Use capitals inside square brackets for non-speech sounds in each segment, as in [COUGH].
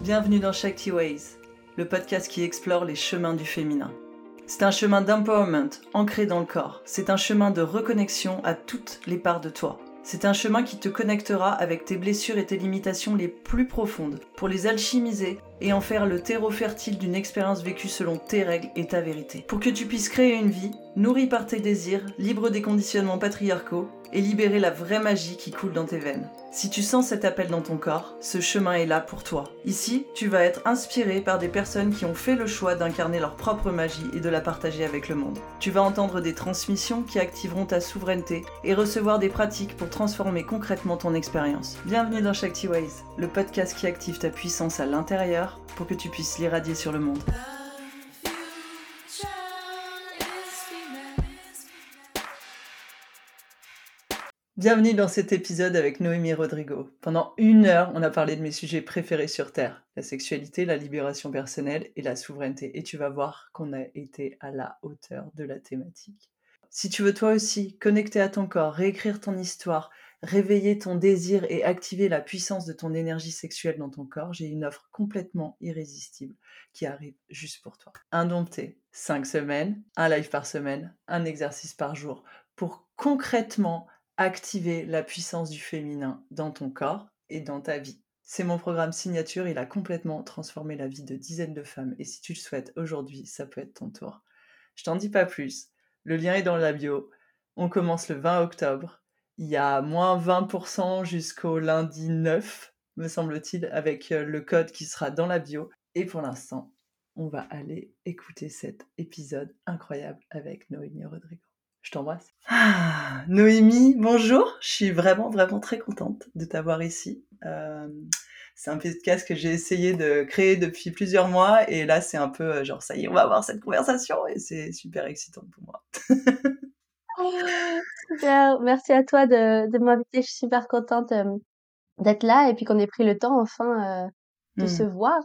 Bienvenue dans Shakti Ways, le podcast qui explore les chemins du féminin. C'est un chemin d'empowerment ancré dans le corps. C'est un chemin de reconnexion à toutes les parts de toi. C'est un chemin qui te connectera avec tes blessures et tes limitations les plus profondes pour les alchimiser et en faire le terreau fertile d'une expérience vécue selon tes règles et ta vérité. Pour que tu puisses créer une vie nourrie par tes désirs, libre des conditionnements patriarcaux et libérer la vraie magie qui coule dans tes veines. Si tu sens cet appel dans ton corps, ce chemin est là pour toi. Ici, tu vas être inspiré par des personnes qui ont fait le choix d'incarner leur propre magie et de la partager avec le monde. Tu vas entendre des transmissions qui activeront ta souveraineté et recevoir des pratiques pour transformer concrètement ton expérience. Bienvenue dans Shakti Ways, le podcast qui active ta puissance à l'intérieur pour que tu puisses l'irradier sur le monde. Bienvenue dans cet épisode avec Noémie Rodrigo. Pendant une heure, on a parlé de mes sujets préférés sur Terre, la sexualité, la libération personnelle et la souveraineté. Et tu vas voir qu'on a été à la hauteur de la thématique. Si tu veux toi aussi connecter à ton corps, réécrire ton histoire, réveiller ton désir et activer la puissance de ton énergie sexuelle dans ton corps, j'ai une offre complètement irrésistible qui arrive juste pour toi. Indompté, 5 semaines, un live par semaine, un exercice par jour pour concrètement activer la puissance du féminin dans ton corps et dans ta vie. C'est mon programme signature, il a complètement transformé la vie de dizaines de femmes et si tu le souhaites aujourd'hui, ça peut être ton tour. Je t'en dis pas plus, le lien est dans la bio. On commence le 20 octobre. Il y a moins 20% jusqu'au lundi 9, me semble-t-il, avec euh, le code qui sera dans la bio. Et pour l'instant, on va aller écouter cet épisode incroyable avec Noémie Rodrigo. Je t'embrasse. Ah, Noémie, bonjour. Je suis vraiment, vraiment très contente de t'avoir ici. Euh, c'est un podcast que j'ai essayé de créer depuis plusieurs mois et là, c'est un peu euh, genre, ça y est, on va avoir cette conversation et c'est super excitant pour moi. [LAUGHS] super, merci à toi de, de m'inviter. Je suis super contente euh, d'être là et puis qu'on ait pris le temps enfin de se hmm. voir.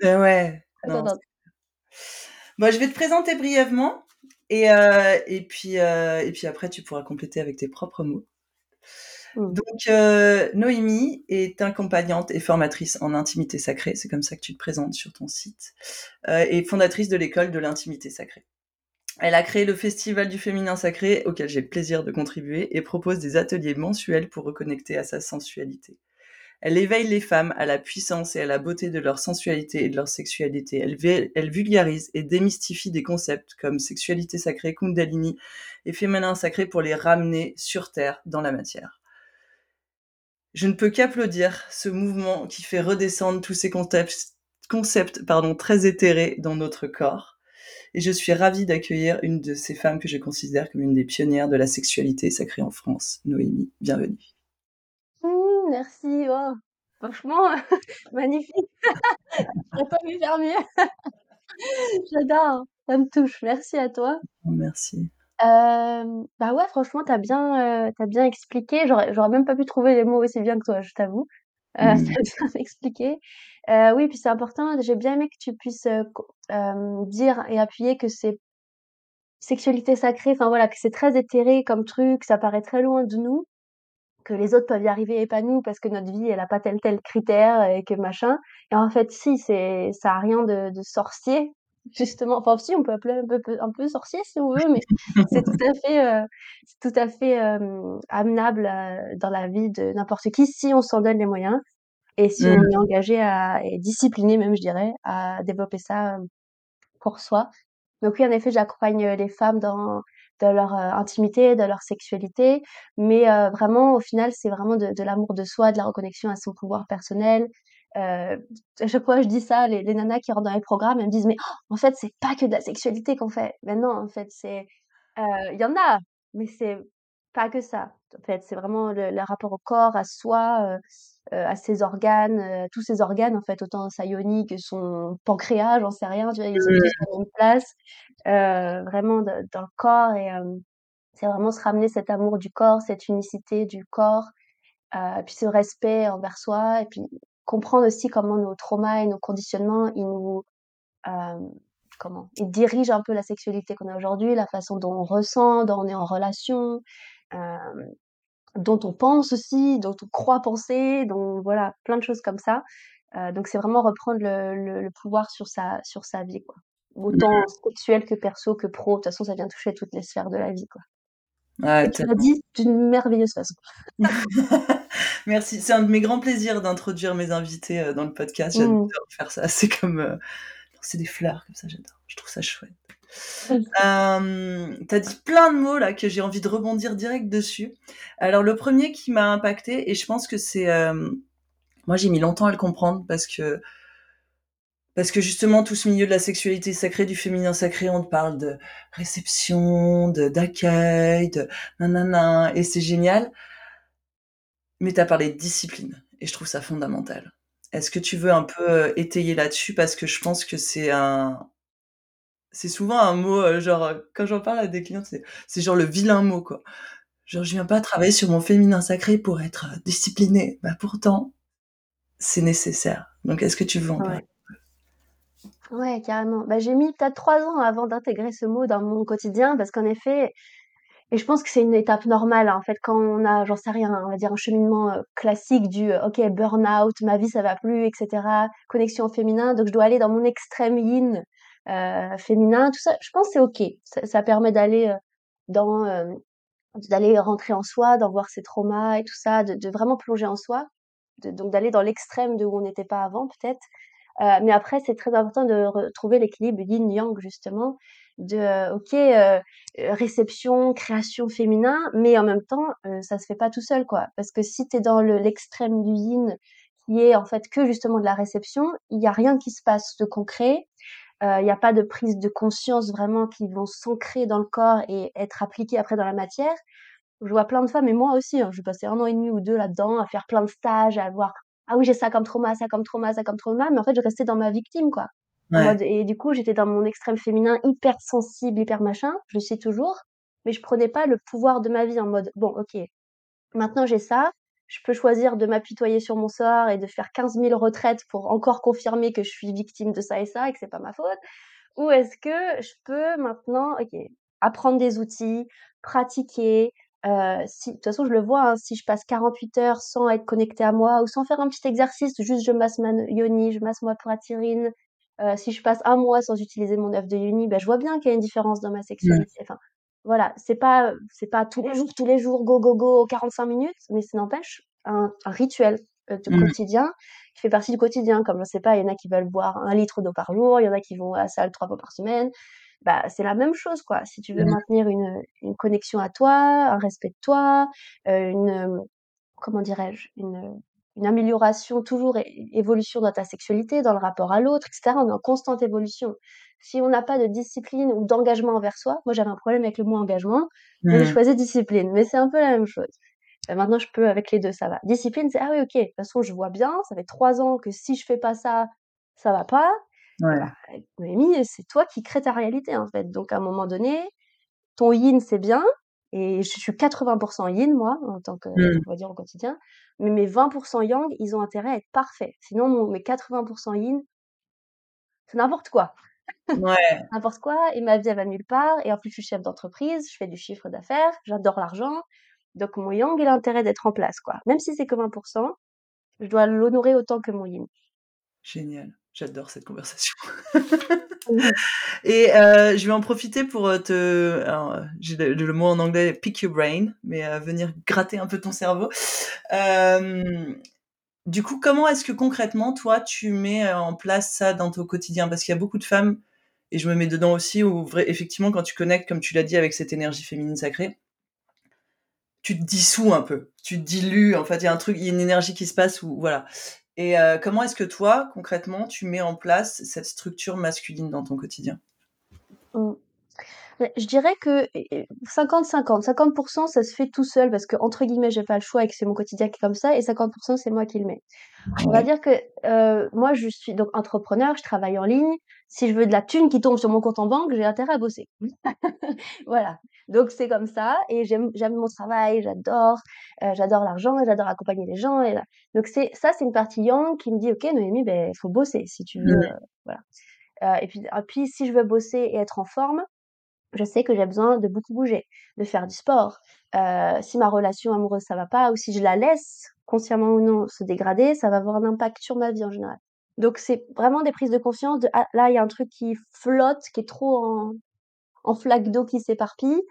Ben ouais. [LAUGHS] Bon, je vais te présenter brièvement. Et, euh, et, puis, euh, et puis après, tu pourras compléter avec tes propres mots. Mmh. Donc, euh, Noémie est accompagnante et formatrice en intimité sacrée, c'est comme ça que tu te présentes sur ton site, et fondatrice de l'école de l'intimité sacrée. Elle a créé le Festival du féminin sacré auquel j'ai le plaisir de contribuer et propose des ateliers mensuels pour reconnecter à sa sensualité. Elle éveille les femmes à la puissance et à la beauté de leur sensualité et de leur sexualité. Elle, vulgarise et démystifie des concepts comme sexualité sacrée, kundalini et féminin sacré pour les ramener sur Terre dans la matière. Je ne peux qu'applaudir ce mouvement qui fait redescendre tous ces concepts, concepts très éthérés dans notre corps. Et je suis ravie d'accueillir une de ces femmes que je considère comme une des pionnières de la sexualité sacrée en France, Noémie. Bienvenue merci. Oh, franchement, [LAUGHS] magnifique. [LAUGHS] J'aurais pas pu faire mieux. [LAUGHS] J'adore, ça me touche. Merci à toi. Merci. bah ouais, franchement, t'as bien, euh, bien expliqué. J'aurais, j'aurais même pas pu trouver les mots aussi bien que toi, je t'avoue. Euh, mmh. bien expliqué. Euh, oui, puis c'est important. J'ai bien aimé que tu puisses dire et appuyer que c'est sexualité sacrée. Enfin voilà, que c'est très éthéré comme truc, ça paraît très loin de nous que les autres peuvent y arriver et pas nous parce que notre vie elle a pas tel tel critère et que machin et en fait si c'est ça a rien de, de sorcier [LAUGHS] justement enfin si on peut appeler un peu, un peu sorcier si on veut mais c'est tout à fait euh, c'est tout à fait euh, amenable euh, dans la vie de n'importe qui si on s'en donne les moyens et si on mmh. est engagé à et discipliné même je dirais à développer ça pour soi donc oui en effet j'accompagne les femmes dans de leur euh, intimité, de leur sexualité, mais euh, vraiment au final c'est vraiment de, de l'amour de soi, de la reconnexion à son pouvoir personnel. Euh, à chaque fois je dis ça, les, les nanas qui rentrent dans les programmes, elles me disent mais oh, en fait c'est pas que de la sexualité qu'on fait. Mais non, en fait c'est, il y en a, mais c'est pas que ça. En fait c'est vraiment le, le, rapport au corps, à soi, euh, à ses organes, euh, tous ses organes en fait, autant sa ionique que son pancréas, j'en sais rien, tu vois, ils sont tous à la même place, euh, vraiment dans le corps et c'est vraiment se ramener cet amour du corps, cette unicité du corps, et puis ce respect envers soi et puis comprendre aussi comment nos traumas et nos conditionnements, ils nous, comment? Ils dirigent un peu la sexualité qu'on a aujourd'hui, la façon dont on ressent, dont on est en relation, dont on pense aussi, dont on croit penser, dont voilà, plein de choses comme ça. Heu, donc c'est vraiment reprendre le le le pouvoir sur sa sur sa vie, quoi. Autant sexuel que perso, que pro, de toute façon ça vient toucher toutes les sphères de la vie, quoi. Et tu l'as dit d'une merveilleuse façon. [LAUGHS] Merci, c'est un de mes grands plaisirs d'introduire mes invités, heu, dans le podcast. Mmh. J'adore faire ça, c'est comme, heu, c'est des fleurs comme ça, j'adore. Je trouve ça chouette. Hem, tu as dit plein de mots là que j'ai envie de rebondir direct dessus. Alors le 1er qui m'a impacté et je pense que c'est, hem, moi j'ai mis longtemps à le comprendre parce que parce que justement tout ce milieu de la sexualité sacrée, du féminin sacré, on te parle de réception, de d'accueil, de nanana et c'est génial. Mais tu as parlé de discipline et je trouve ça fondamental. Est-ce que tu veux un peu, heu, étayer là-dessus? Parce que je pense que c'est un c'est souvent un mot, heu, genre, heu, quand j'en parle à des clientes, c'est c'est genre le vilain mot, quoi. Genre: «Je viens pas travailler sur mon féminin sacré pour être, heu, disciplinée». Bah, pourtant, c'est nécessaire. Donc est-ce que tu veux en parler? Ouais. Ouais, carrément. Bah, j'ai mis peut-être 3 ans avant d'intégrer ce mot dans mon quotidien parce qu'en effet et je pense que c'est une étape normale, hein, en fait, quand on a, j'en sais rien, on va dire un cheminement, classique du, «OK, burn-out, ma vie ça va plus et cetera, connexion au féminin, donc je dois aller dans mon extrême yin, heu, féminin», tout ça, je pense c'est OK. Ça ça permet d'aller, heu, dans, hem, d'aller rentrer en soi, d'en voir ses traumas et tout ça, de de vraiment plonger en soi, donc d'aller dans l'extrême de où on n'était pas avant peut-être. Heu, mais après c'est très important de retrouver l'équilibre yin-yang justement, de, heu, OK, heu, heu, réception, création féminin, mais en même temps, ça se fait pas tout seul, quoi. Parce que si tu es dans le l'extrême du yin, qui est en fait que justement de la réception, il y a rien qui se passe de concret. Il y a pas de prise de conscience vraiment qui vont s'ancrer dans le corps et être appliquées après dans la matière. Je vois plein de femmes et moi aussi, hein, j'ai passé 1 an et demi ou 2 là-dedans, à faire plein de stages, à voir: «Ah oui, j'ai ça comme trauma, ça comme trauma, ça comme trauma», mais en fait je restais dans ma victime, quoi. Ouais. mode et du coup, j'étais dans mon extrême féminin hyper sensible, hyper machin, je le suis toujours, mais je prenais pas le pouvoir de ma vie en mode: «Bon OK, maintenant j'ai ça, je peux choisir de m'apitoyer sur mon sort et de faire 15 000 retraites pour encore confirmer que je suis victime de ça et ça et que c'est pas ma faute. Ou est-ce que je peux maintenant, apprendre des outils, pratiquer, heu, si de toute façon je le vois, hein, si je passe 48 heures sans être connectée à moi ou sans faire un petit exercice, juste je masse ma yoni, je masse ma poitrine, heu, si je passe 1 mois sans utiliser mon œuf de yoni, bah, je vois bien qu'il y a une différence dans ma sexualité. Enfin, voilà, c'est pas, c'est pas tous les jours, tous les jours, go, go, go, 45 minutes, mais ça n'empêche un un rituel, heu, de Mmh. quotidien qui fait partie du quotidien. Comme je sais pas, il y en a qui veulent boire 1 litre d'eau par jour, il y en a qui vont à la salle 3 fois par semaine. Bah, c'est la même chose, quoi. Si tu veux Mmh. maintenir une, une connexion à toi, un respect de toi, heu, une, comment dirais-je? Une, une amélioration, toujours évolution dans ta sexualité, dans le rapport à l'autre et cetera. On est en constante évolution. Si on n'a pas de discipline ou d'engagement envers soi, moi j'avais un problème avec le mot engagement, j'ai Mmh. choisi discipline, mais c'est un peu la même chose. Bah, maintenant je peux avec les 2, ça va. Discipline, c'est: «Ah oui, OK, de toute façon je vois bien, ça fait 3 ans que si je fais pas ça, ça va pas». Et bah. Noémie, c'est toi qui crée ta réalité, en fait. Donc à un moment donné, ton yin, c'est bien et je suis 80% yin moi, en tant que Mmh. on va dire au quotidien, mais mes 20% yang, ils ont intérêt à être parfaits. Sinon mon mes 80% yin, c'est n'importe quoi. Ouais. [LAUGHS] N'importe quoi et ma vie, elle va nulle part et en plus je suis chef d'entreprise, je fais du chiffre d'affaires, j'adore l'argent, donc mon yang, il a intérêt d'être en place, quoi. Même si c'est que 20% je dois l'honorer autant que mon yin. Génial, j'adore cette conversation. [LAUGHS] Et heu, je vais en profiter pour, heu, te alors, heu, j'ai le le mot en anglais pick your brain, mais venir gratter un peu ton cerveau. Du coup, comment est-ce que concrètement, toi, tu mets, en place ça dans ton quotidien? Parce qu'il y a beaucoup de femmes, et je me mets dedans aussi, où effectivement, quand tu connectes, comme tu l'as dit, avec cette énergie féminine sacrée tu te dissous un peu, tu te dilues, en fait, il y a un truc, il y a une énergie qui se passe où voilà. Et heu, comment est-ce que toi, concrètement, tu mets en place cette structure masculine dans ton quotidien? Mmh. Je dirais que et et 50-50. 50 ça se fait tout seul parce qu'entre guillemets «j'ai pas le choix» et que c'est mon quotidien qui est comme ça et 50% c'est moi qui le mets. On va dire que, heu, moi je suis donc entrepreneur, je travaille en ligne. Si je veux de la thune qui tombe sur mon compte en banque, j'ai intérêt à bosser. [LAUGHS] Voilà, donc c'est comme ça et j'aime j'aime mon travail, j'adore, heu, j'adore l'argent, j'adore accompagner les gens et là donc c'est ça, c'est une partie yang qui me dit: «OK Noémie, il faut bosser si tu veux, Mmh. heu, voilà». Heu et puis et puis si je veux bosser et être en forme, je sais que j'ai besoin de beaucoup bouger, de faire du sport euh, si ma relation amoureuse ça va pas ou si je la laisse consciemment ou non se dégrader, ça va avoir un impact sur ma vie en général. Donc c'est vraiment des prises de conscience de ah, là il y a un truc qui flotte, qui est trop en, en flaque d'eau qui s'éparpille.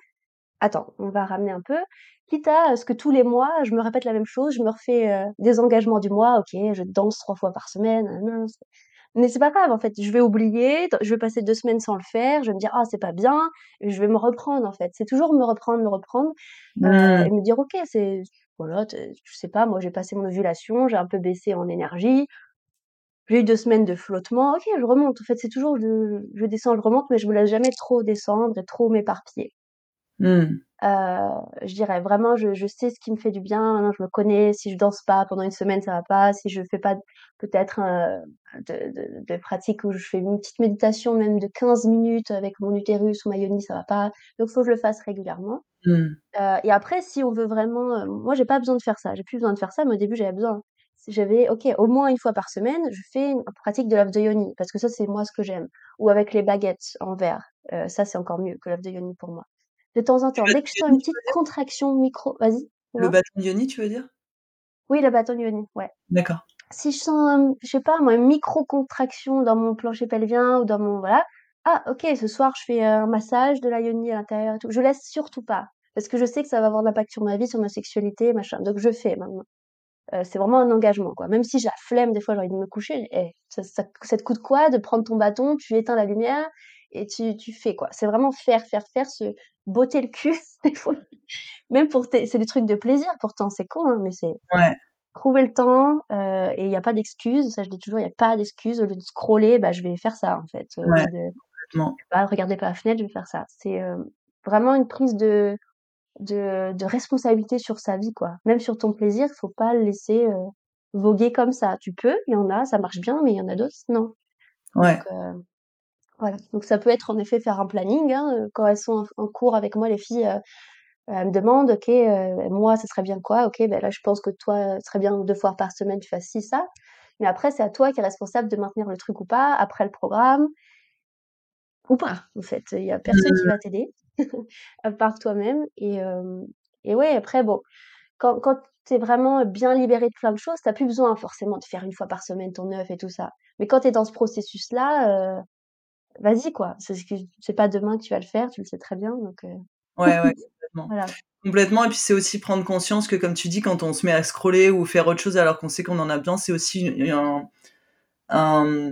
Attends, on va ramener un peu. Quitte à ce que tous les mois, je me répète la même chose, je me refais euh, des engagements du mois, ok, je danse trois fois par semaine, non, mais c'est pas grave en fait, je vais oublier, je vais passer deux semaines sans le faire, je vais me dire ah c'est pas bien, je vais me reprendre en fait. C'est toujours me reprendre, me reprendre euh, Mmh. et me dire ok c'est voilà, je sais pas, moi j'ai passé mon ovulation, j'ai un peu baissé en énergie, j'ai eu deux semaines de flottement, ok je remonte. En fait c'est toujours je, je descends, je remonte, mais je me laisse jamais trop descendre et trop m'éparpiller. Mmh. Heu, je dirais vraiment je je sais ce qui me fait du bien, maintenant je me connais, si je danse pas pendant une semaine, ça va pas, si je fais pas peut-être, heu, de de de pratiques où je fais une petite méditation même de 15 minutes avec mon utérus ou ma yoni, ça va pas, donc faut que je le fasse régulièrement. Mmh. Heu et après si on veut vraiment, heu, moi j'ai pas besoin de faire ça, j'ai plus besoin de faire ça, mais au début j'avais besoin. J'avais OK, au moins une fois par semaine, je fais une pratique de l'œuf de yoni parce que ça c'est moi ce que j'aime ou avec les baguettes en verre, heu, ça c'est encore mieux que l'œuf de yoni pour moi. De temps en temps, dès que je sens une petite contraction micro vas-y, Le bâton yoni, tu veux dire? Oui, le bâton yoni, ouais. D'accord. Si je sens, je sais pas moi, une micro-contraction dans mon plancher pelvien ou dans mon voilà, ah OK, ce soir je fais, un massage de la yoni à l'intérieur et tout. Je laisse surtout pas, parce que je sais que ça va avoir un impact sur ma vie, sur ma sexualité, machin, donc je fais maintenant. Heu, c'est vraiment un engagement, quoi. Même si j'ai la flemme, des fois, j'ai envie de me coucher, eh, ça ça ça te coûte quoi de prendre ton bâton, tu éteins la lumière et tu tu fais, quoi. C'est vraiment faire, faire, faire, se botter le cul, [LAUGHS] des fois, même pour tes c'est des trucs de plaisir pourtant, c'est con, hein, mais c'est Ouais, trouver le temps, heu et il y a pas d'excuse, ça je dis toujours, il y a pas d'excuse. Au lieu de scroller, bah, je vais faire ça, en fait. Au ouais, de, complètement. regarder par la fenêtre, je vais faire ça. C'est, hem, vraiment une prise de de de responsabilité sur sa vie, quoi. Même sur ton plaisir, faut pas le laisser, heu, voguer comme ça. Tu peux, il y en a, ça marche bien, mais il y en a d'autres, non. Donc Ouais, heu, voilà. Donc ça peut être en effet faire un planning, hein, heu, quand elles sont en cours avec moi les filles, elles me demandent: «OK, moi ce serait bien quoi?» «OK, ben là je pense que toi, ce serait bien 2 fois par semaine tu fasses ci, ça». Mais après c'est à toi qui est responsable de maintenir le truc ou pas, après le programme ou pas, en fait. Il y a personne qui mmh, va t'aider à part toi-même et hem et ouais après bon, quand quand tu es vraiment bien libéré de plein de choses, tu plus besoin forcément de faire une fois par semaine ton œuf et tout ça. Mais quand tu es dans ce processus-là, vas-y quoi. C'est pas demain que tu vas le faire, tu le sais très bien donc ouais, ouais, [LAUGHS] complètement. voilà. Complètement et puis c'est aussi prendre conscience que comme tu dis, quand on se met à scroller ou faire autre chose alors qu'on sait qu'on en a besoin, c'est aussi un un,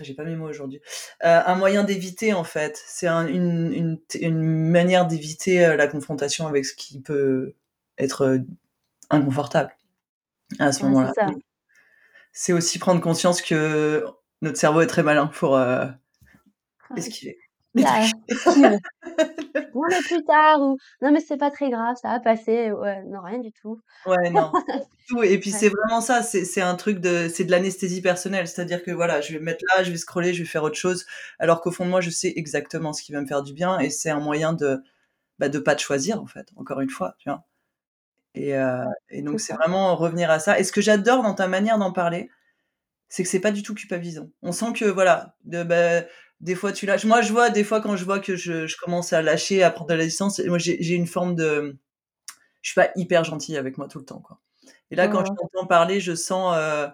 j'ai pas mes mots aujourd'hui, heu, un moyen d'éviter en fait. C'est un une une manière d'éviter, heu, la confrontation avec ce qui peut être, heu, inconfortable à ce Ouais, moment-là. C'est aussi prendre conscience que notre cerveau est très malin pour, esquiver esquive. «Non mais plus tard» ou «Non mais c'est pas très grave, ça va passer». Ouais, non rien du tout. Ouais, non, [LAUGHS] tout et puis Ouais, c'est vraiment ça, c'est c'est un truc de c'est de l'anesthésie personnelle. C'est-à-dire que voilà, je vais me mettre là, je vais scroller, je vais faire autre chose, alors qu'au fond de moi, je sais exactement ce qui va me faire du bien et c'est un moyen de, bah, de pas te choisir en fait, encore une fois, tu vois? Et heu et c'est donc c'est vraiment revenir à ça et ce que j'adore dans ta manière d'en parler, c'est que c'est pas du tout culpabilisant. On sent que voilà, de bah, des fois tu lâches. Moi, je vois des fois quand je vois que je je commence à lâcher, à prendre de la distance, moi j'ai une forme de je suis pas hyper gentille avec moi tout le temps, quoi. Et là, quand je Mmh t'entends parler, je sens, heu,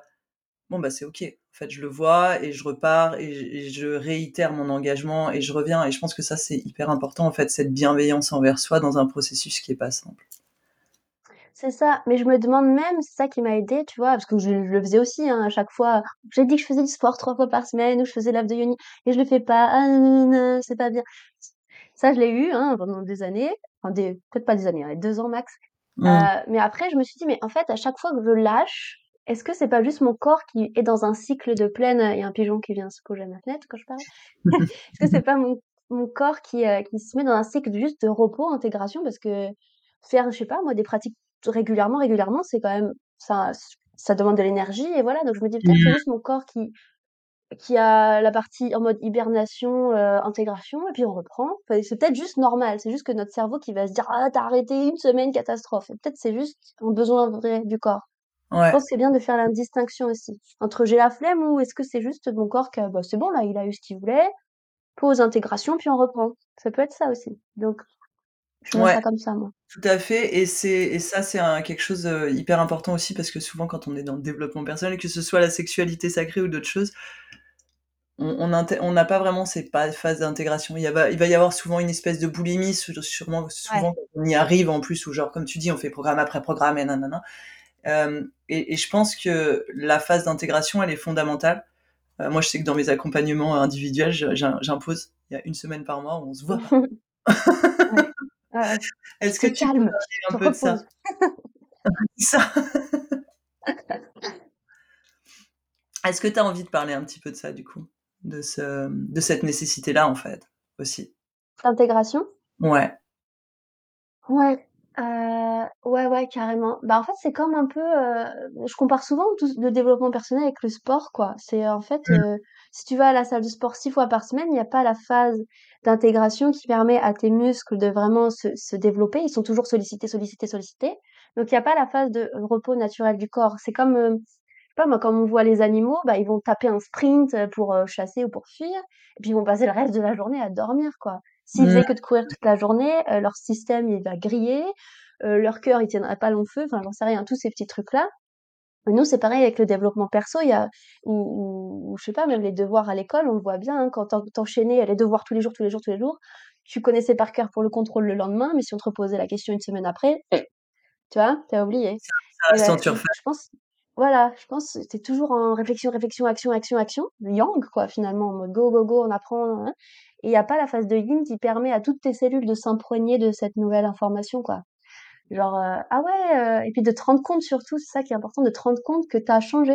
bon, bah, c'est OK. En fait, je le vois et je repars et je et je réitère mon engagement et je reviens et je pense que ça, c'est hyper important, en fait, cette bienveillance envers soi dans un processus qui est pas simple. C'est ça, mais je me demande même, c'est ça qui m'a aidée, tu vois? Parce que je le faisais aussi, hein, à chaque fois. J'ai dit que je faisais du sport 3 fois par semaine ou je faisais l'abdos yoni et je le fais pas. Ah c'est pas bien. Ça, je l'ai eu, hein, pendant des années, enfin des peut-être pas des années, hein, 2 ans max. Heu, Mmh. mais après je me suis dit: «Mais en fait, à chaque fois que je lâche, est-ce que c'est pas juste mon corps qui est dans un cycle de pleine» il y a un pigeon qui vient se poser à ma fenêtre quand je parle? [LAUGHS] Est-ce que c'est pas mon mon corps qui, heu, qui se met dans un cycle juste de repos, intégration? Parce que faire, je sais pas moi, des pratiques régulièrement, régulièrement, c'est quand même ça ça demande de l'énergie et voilà, donc je me dis peut-être c'est Mmh. juste mon corps qui qui a la partie en mode hibernation, heu, intégration et puis on reprend. Enfin, c'est peut-être juste normal, c'est juste que notre cerveau qui va se dire: «Ah tu arrêté une semaine, catastrophe» et peut-être c'est juste un besoin vrai du corps. Je pense que c'est bien de faire la distinction aussi, entre j'ai la flemme ou est-ce que c'est juste mon corps qui bah, c'est bon là, il a eu ce qu'il voulait, pause, intégration, puis on reprend. Ça peut être ça aussi. Donc Je vois Ouais, ça comme ça, moi. tout à fait et c'est et ça, c'est un quelque chose, heu, hyper important aussi parce que souvent quand on est dans le développement personnel, que ce soit la sexualité sacrée ou d'autres choses on on inté on n'a pas vraiment ces phases d'intégration. Il y il va y avoir souvent une espèce de boulimie, sûrement Ouais. souvent quand on y arrive en plus ou genre comme tu dis, on fait programme après programme et nanana. Hem et et je pense que la phase d'intégration, elle est fondamentale. Heu, moi, je sais que dans mes accompagnements individuels, j'impose, il y a 1 semaine par mois on se voit [LAUGHS] Tu Est-ce que tu peux tu un peu de ça? [LAUGHS] Est-ce que tu as envie de parler un petit peu de ça du coup? De ce de cette nécessité-là, en fait, aussi? L'intégration? Ouais. Ouais, heu, ouais, ouais, carrément. Bah, en fait, c'est comme un peu, heu, je compare souvent tout le développement personnel avec le sport, quoi. C'est en fait, Mmh. heu, si tu vas à la salle de sport 6 fois par semaine, il y a pas la phase d'intégration qui permet à tes muscles de vraiment se se développer. Ils sont toujours sollicités, sollicités, sollicités. Donc il y a pas la phase de repos naturel du corps. C'est comme, heu, je sais pas moi, comme on voit les animaux, bah, ils vont taper un sprint, heu, pour, heu, chasser ou pour fuir et puis ils vont passer le reste de la journée à dormir, quoi. S'ils Mmh. faisaient que de courir toute la journée, heu, leur système, il va griller, leur cœur, il tiendrait pas long feu, enfin, j'en sais rien, tous ces petits trucs-là. Et nous, c'est pareil avec le développement perso, il y a ou ou je sais pas, même les devoirs à l'école, on le voit bien, hein, quand tu en tu enchaînais les devoirs tous les jours, tous les jours, tous les jours, tu connaissais par cœur pour le contrôle le lendemain, mais si on te reposait la question 1 semaine après, tu vois? Tu as oublié. Ça ça Et reste bah, en je pense voilà, je pense tu es toujours en réflexion, réflexion, action, action, action, yang quoi, finalement, en mode go, go, go, on apprend, hein et il y a pas la phase de yin qui permet à toutes tes cellules de s'imprégner de cette nouvelle information, quoi. Genre, heu, ah ouais, heu et puis de te rendre compte surtout, c'est ça qui est important, de te rendre compte que tu as changé,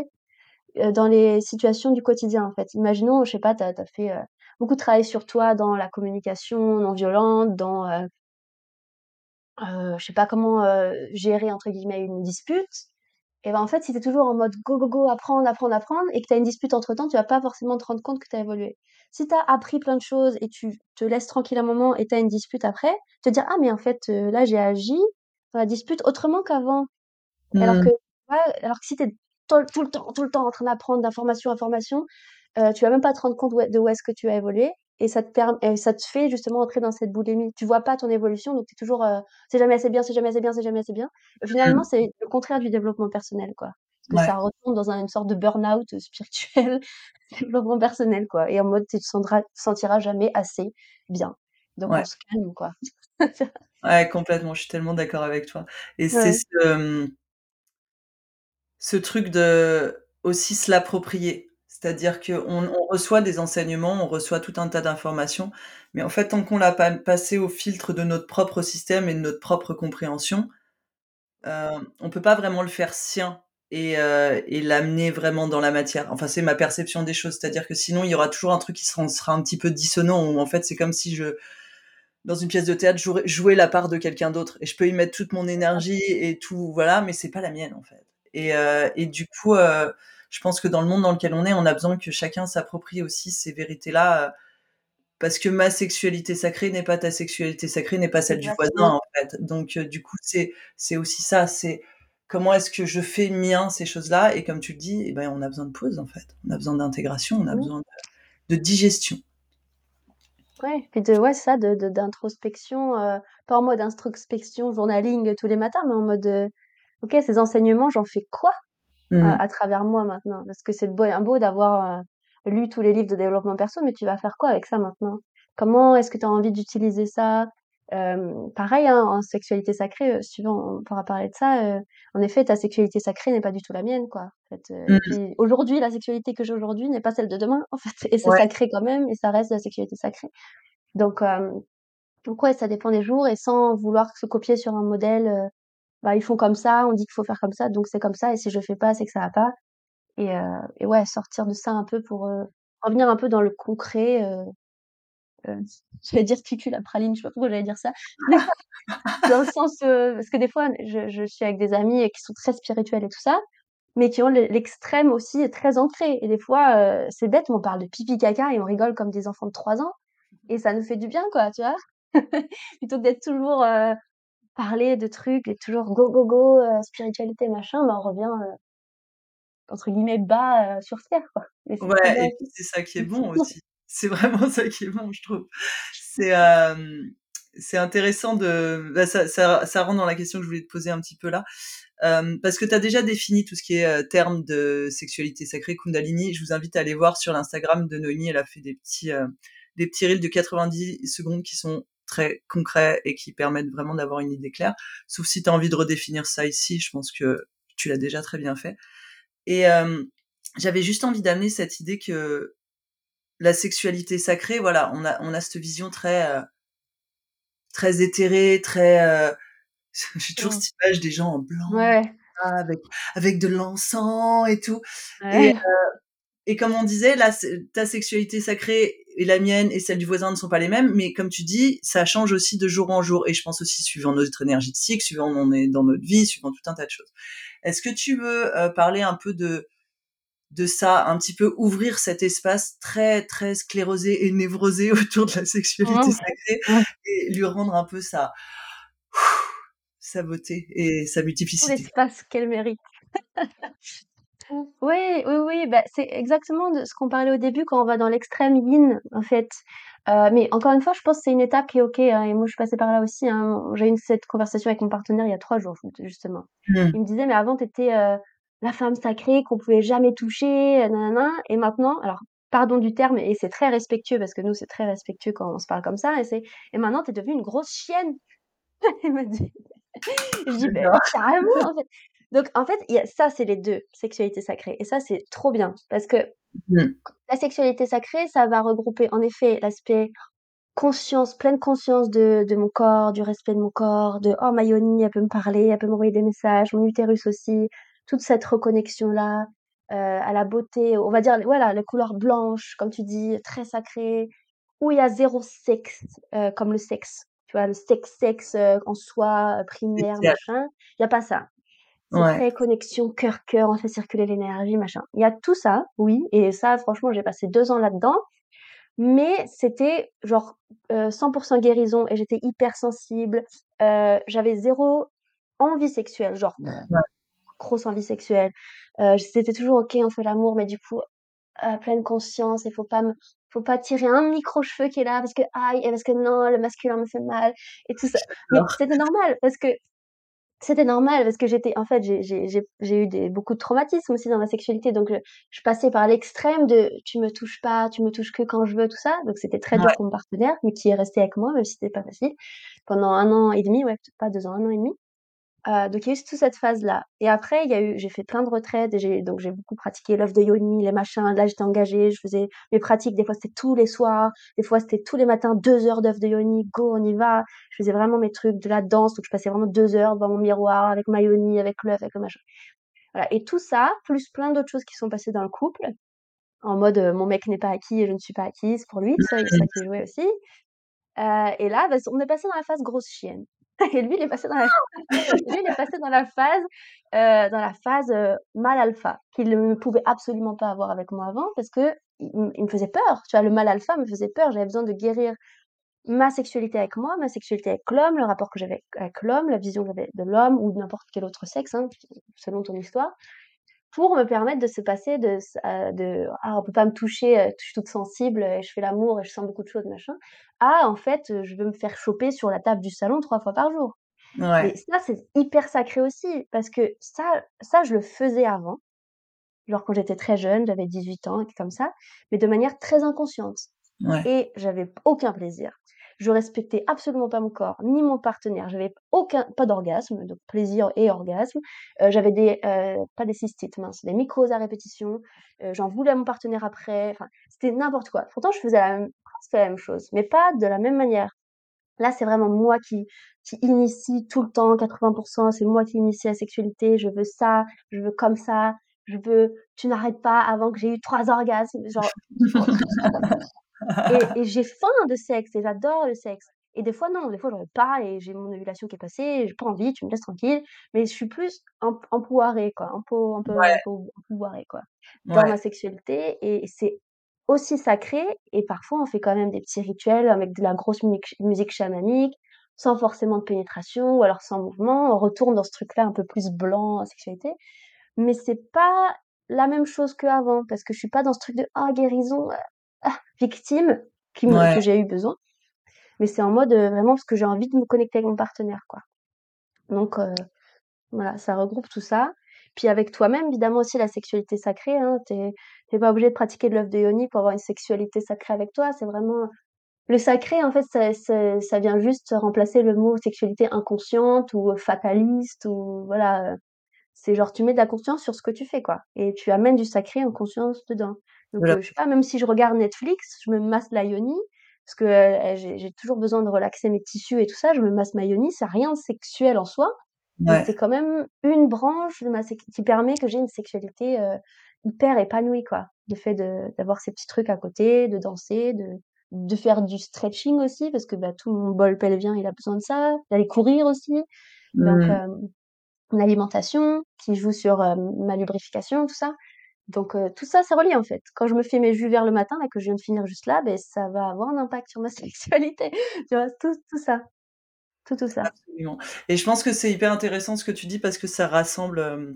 heu, dans les situations du quotidien, en fait. Imaginons, je sais pas, tu as as fait, heu, beaucoup de travail sur toi dans la communication non violente, dans, heu heu, je sais pas comment, «gérer» entre guillemets une dispute et ben, en fait, si tu es toujours en mode go, go, go, apprendre, apprendre, apprendre et que tu as une dispute entre temps, tu vas pas forcément te rendre compte que tu as évolué. Si tu as appris plein de choses et tu te laisses tranquille un moment et tu as une dispute après, te dire: «Ah mais en fait, là, j'ai agi dans la dispute autrement qu'avant». Alors que Mmh. ouais, alors que si tu es tout tout le temps tout le temps en train d'apprendre d'information, information, heu, tu vas même pas te rendre compte de où est-ce que tu as évolué et ça te ça te fait justement entrer dans cette boulimie. Tu vois pas ton évolution, donc tu es toujours, heu: «C'est jamais assez bien, c'est jamais assez bien, c'est jamais assez bien». Finalement, Mmh. c'est le contraire du développement personnel, quoi. Parce que ça Ouais. retombe dans un une sorte de burn-out, spirituel, [LAUGHS] développement personnel, quoi et en mode tu te sentiras jamais assez bien. Donc on Ouais. se calme, quoi. [LAUGHS] Ouais, complètement, je suis tellement d'accord avec toi et c'est Ouais. ce, ce truc de aussi se l'approprier. C'est-à-dire qu'on on reçoit des enseignements, on reçoit tout un tas d'informations, mais en fait, tant qu'on l'a pas passé au filtre de notre propre système et de notre propre compréhension, hem, on peut pas vraiment le faire sien et heu et l'amener vraiment dans la matière. Enfin, c'est ma perception des choses, c'est-à-dire que sinon, il y aura toujours un truc qui sera sera un petit peu dissonant où en fait, c'est comme si je dans une pièce de théâtre, jouer la part de quelqu'un d'autre et je peux y mettre toute mon énergie et tout, voilà, mais c'est pas la mienne, en fait et heu et du coup, heu, je pense que dans le monde dans lequel on est, on a besoin que chacun s'approprie aussi ces vérités-là, heu, parce que ma sexualité sacrée n'est pas ta sexualité sacrée, n'est pas celle du voisin, en fait. Donc du coup, c'est c'est aussi ça, c'est comment est-ce que je fais mien ces choses-là? Et comme tu le dis et ben, on a besoin de pause, en fait. On a besoin d'intégration, on a Mmh. besoin de de digestion. Ouais, puis de ouais, ça, de de d'introspection, heu, pas en mode introspection journaling tous les matins, mais en mode, heu: «OK, ces enseignements, j'en fais quoi Mmh. à à travers moi maintenant?» parce que c'est beau bien beau d'avoir, heu, lu tous les livres de développement perso, mais tu vas faire quoi avec ça maintenant? Comment est-ce que tu as envie d'utiliser ça? Hem, pareil, hein, en sexualité sacrée, tu veux, on pourra parler de ça, heu, en effet, ta sexualité sacrée n'est pas du tout la mienne, quoi, en fait, et Mmh. puis aujourd'hui, la sexualité que j'ai aujourd'hui n'est pas celle de demain, en fait et c'est Ouais. sacré quand même et ça reste de la sexualité sacrée. Donc hem, donc ouais, ça dépend des jours et sans vouloir se copier sur un modèle, heu, bah, ils font comme ça, on dit qu'il faut faire comme ça, donc c'est comme ça et si je fais pas, c'est que ça va pas et heu et ouais, sortir de ça un peu pour, heu, revenir un peu dans le concret, heu heu, [LAUGHS] j'allais dire tu pues la praline, je sais pas pourquoi j'allais dire ça. [LAUGHS] Dans le sens, heu, parce que des fois, je je suis avec des amis qui sont très spirituels et tout ça, mais qui ont l'e l'extrême aussi très ancré et des fois, heu, c'est bête, mais on parle de pipi caca et on rigole comme des enfants de 3 ans et ça nous fait du bien, quoi, tu vois? [LAUGHS] Plutôt que d'être toujours, heu, parler de trucs et toujours go, go, go, spiritualité machin, bah, on revient, entre guillemets «bas», sur terre, quoi Ouais et c'est ça qui est bon aussi. C'est vraiment ça qui est bon, je trouve. C'est, hem c'est intéressant de. Bah, ça, ça, ça, rentre dans la question que je voulais te poser un petit peu là. Euh, parce que tu as déjà défini tout ce qui est euh, terme de sexualité sacrée, Kundalini. Je vous invite à aller voir sur l'Instagram de Noémie. Elle a fait des petits, euh, des petits reels de 90 secondes qui sont très concrets et qui permettent vraiment d'avoir une idée claire. Sauf si tu as envie de redéfinir ça ici, je pense que tu l'as déjà très bien fait. Et euh, j'avais juste envie d'amener cette idée que la sexualité sacrée, voilà, on a, on a cette vision très, euh, très éthérée, très. Euh, [LAUGHS] J'ai toujours cette image des gens en blanc, ouais. avec, avec de l'encens et tout. Ouais. Et, euh, et comme on disait, là, ta sexualité sacrée et la mienne et celle du voisin ne sont pas les mêmes, mais comme tu dis, ça change aussi de jour en jour. Et je pense aussi suivant notre énergie de cycle, suivant on est dans notre vie, suivant tout un tas de choses. Est-ce que tu veux euh, parler un peu de de ça, un petit peu ouvrir cet espace très très sclérosé et névrosé [LAUGHS] autour de la sexualité sacrée et lui rendre un peu sa sa beauté et sa multiplicité. L'espace qu'elle mérite. oui, oui, oui, bah, c'est exactement de ce qu'on parlait au début quand on va dans l'extrême yin, en fait. Euh, mais encore une fois, je pense que c'est une étape qui est OK. Hein, et moi, je suis passée par là aussi. Hein. J'ai eu cette conversation avec mon partenaire il y a trois jours, justement. Mmh. Il me disait, mais avant, tu étais euh, la femme sacrée qu'on pouvait jamais toucher, nanana. Et maintenant, alors, pardon du terme, et c'est très respectueux, parce que nous, c'est très respectueux quand on se parle comme ça. Et, c'est, et maintenant, tu es devenue une grosse chienne. [LAUGHS] il m'a dit. je dis, ben, carrément, en fait. Donc, en fait, y a, ça, c'est les deux, sexualité sacrée. Et ça, c'est trop bien. Parce que mmh. la sexualité sacrée, ça va regrouper, en effet, l'aspect conscience, pleine conscience de, de, mon corps, du respect de mon corps, de oh, Mayoni, elle peut me parler, elle peut m'envoyer des messages, mon utérus aussi, toute cette reconnexion-là euh, à la beauté, on va dire, voilà, les couleurs blanches, comme tu dis, très sacrées, où il y a zéro sexe, euh, comme le sexe. Tu vois, le sexe-sexe euh, en soi, primaire, machin. Il n'y a pas ça. C'est très connexion cœur-cœur, on fait circuler l'énergie, machin. Il y a tout ça, oui, et ça, franchement, j'ai passé deux ans là-dedans, mais c'était genre 100% euh, guérison et j'étais hyper sensible. Euh, j'avais zéro envie sexuelle, genre grosse envie sexuelle. Euh, c'était toujours ok, on fait l'amour, mais du coup, à pleine conscience, il faut pas me, faut pas tirer un micro-cheveu qui est là parce que aïe, parce que non, le masculin me fait mal et tout ça. Mais c'était normal parce que c'était normal parce que j'étais en fait j'ai eu des beaucoup de traumatismes aussi dans ma sexualité donc je, passais par l'extrême de tu me touches pas tu me touches que quand je veux tout ça. Donc c'était très dur pour mon partenaire mais qui est resté avec moi même si c'était pas facile. Pendant un an et demi ouais pas deux ans un an et demi euh, donc il y a eu toute cette phase-là. Et après, il y a eu, j'ai fait plein de retraites et j'ai donc j'ai beaucoup pratiqué l'œuf de yoni, les machins. Là, j'étais engagée, je faisais mes pratiques. Des fois, c'était tous les soirs, des fois, c'était tous les matins, deux heures d'œuf de yoni. Go, on y va. Je faisais vraiment mes trucs, de la danse. Donc je passais vraiment deux heures devant mon miroir avec ma yoni, avec l'œuf, avec le machin. Voilà. Et tout ça, plus plein d'autres choses qui sont passées dans le couple, en mode euh, mon mec n'est pas acquis et je ne suis pas acquise pour lui. Ça, ça qui jouait aussi. Euh, et là, bah, on est passé dans la phase grosse chienne. [LAUGHS] Et lui, il est passé dans la, [LAUGHS] passé dans la phase, euh, phase euh, mal alpha, qu'il ne pouvait absolument pas avoir avec moi avant parce que il, me faisait peur. Tu vois, le mal alpha me faisait peur. J'avais besoin de guérir ma sexualité avec moi, ma sexualité avec l'homme, le rapport que j'avais avec l'homme, la vision que j'avais de l'homme ou de n'importe quel autre sexe, hein, selon ton histoire pour me permettre de se passer de, euh, de ah on peut pas me toucher, euh, je suis toute sensible et je fais l'amour et je sens beaucoup de choses machin, ah en fait euh, je veux me faire choper sur la table du salon trois fois par jour. Ouais. Et ça c'est hyper sacré aussi parce que ça ça je le faisais avant, genre quand j'étais très jeune, j'avais 18 ans et comme ça, mais de manière très inconsciente. Ouais. Et j'avais aucun plaisir je respectais absolument pas mon corps ni mon partenaire. J'avais aucun, pas d'orgasme, donc plaisir et orgasme. Euh, j'avais des, euh, pas des cystites, mince, des micros à répétition. Euh, j'en voulais à mon partenaire après. Enfin, c'était n'importe quoi. Pourtant, je faisais la même, la même chose, mais pas de la même manière. Là, c'est vraiment moi qui, qui initie tout le temps, 80%. C'est moi qui initie la sexualité. Je veux ça, je veux comme ça, je veux, tu n'arrêtes pas avant que j'ai eu trois orgasmes. Genre, [LAUGHS] [LAUGHS] et, j'ai faim de sexe et j'adore le sexe. Et des fois, non, des fois, j'en ai pas et j'ai mon ovulation qui est passée, j'ai pas envie, tu me laisses tranquille. Mais je suis plus empoirée, quoi, un peu, un peu, un peu quoi, dans ma sexualité. Et c'est aussi sacré. Et parfois, on fait quand même des petits rituels avec de la grosse musique chamanique, sans forcément de pénétration ou alors sans mouvement. On retourne dans ce truc-là un peu plus blanc en sexualité. Mais c'est pas la même chose qu'avant parce que je suis pas dans ce truc de ah guérison ah, victime qui que j'ai eu besoin. mais c'est en mode, vraiment parce que j'ai envie de me connecter avec mon partenaire, quoi. Donc voilà, ça regroupe tout ça. Puis avec toi-même, évidemment aussi la sexualité sacrée, hein, tu es pas obligé de pratiquer de l'œuf de yoni pour avoir une sexualité sacrée avec toi, c'est vraiment le sacré en fait ça ça vient juste remplacer le mot sexualité inconsciente ou fataliste ou voilà, c'est genre tu mets de la conscience sur ce que tu fais quoi et tu amènes du sacré en conscience dedans. Donc je sais pas, même si je regarde Netflix, je me masse la yoni parce que, j'ai toujours besoin de relaxer mes tissus et tout ça, je me masse ma yoni, c'est rien de sexuel en soi, mais c'est quand même une branche de ma qui permet que j'ai une sexualité, hyper épanouie, quoi. Le fait d'avoir ces petits trucs à côté, de danser, de de faire du stretching aussi parce que, bah, tout mon bol pelvien, il a besoin de ça, d'aller courir aussi. Donc, mmh. une alimentation qui joue sur, ma lubrification, tout ça. Donc, tout ça, c'est relié, en fait. Quand je me fais mes jus verts le matin, là, que je viens de finir juste là, ben ça va avoir un impact sur ma [LAUGHS] sexualité. Tu vois? Tout tout ça. Tout, tout ça. Absolument et je pense que c'est hyper intéressant ce que tu dis parce que ça rassemble,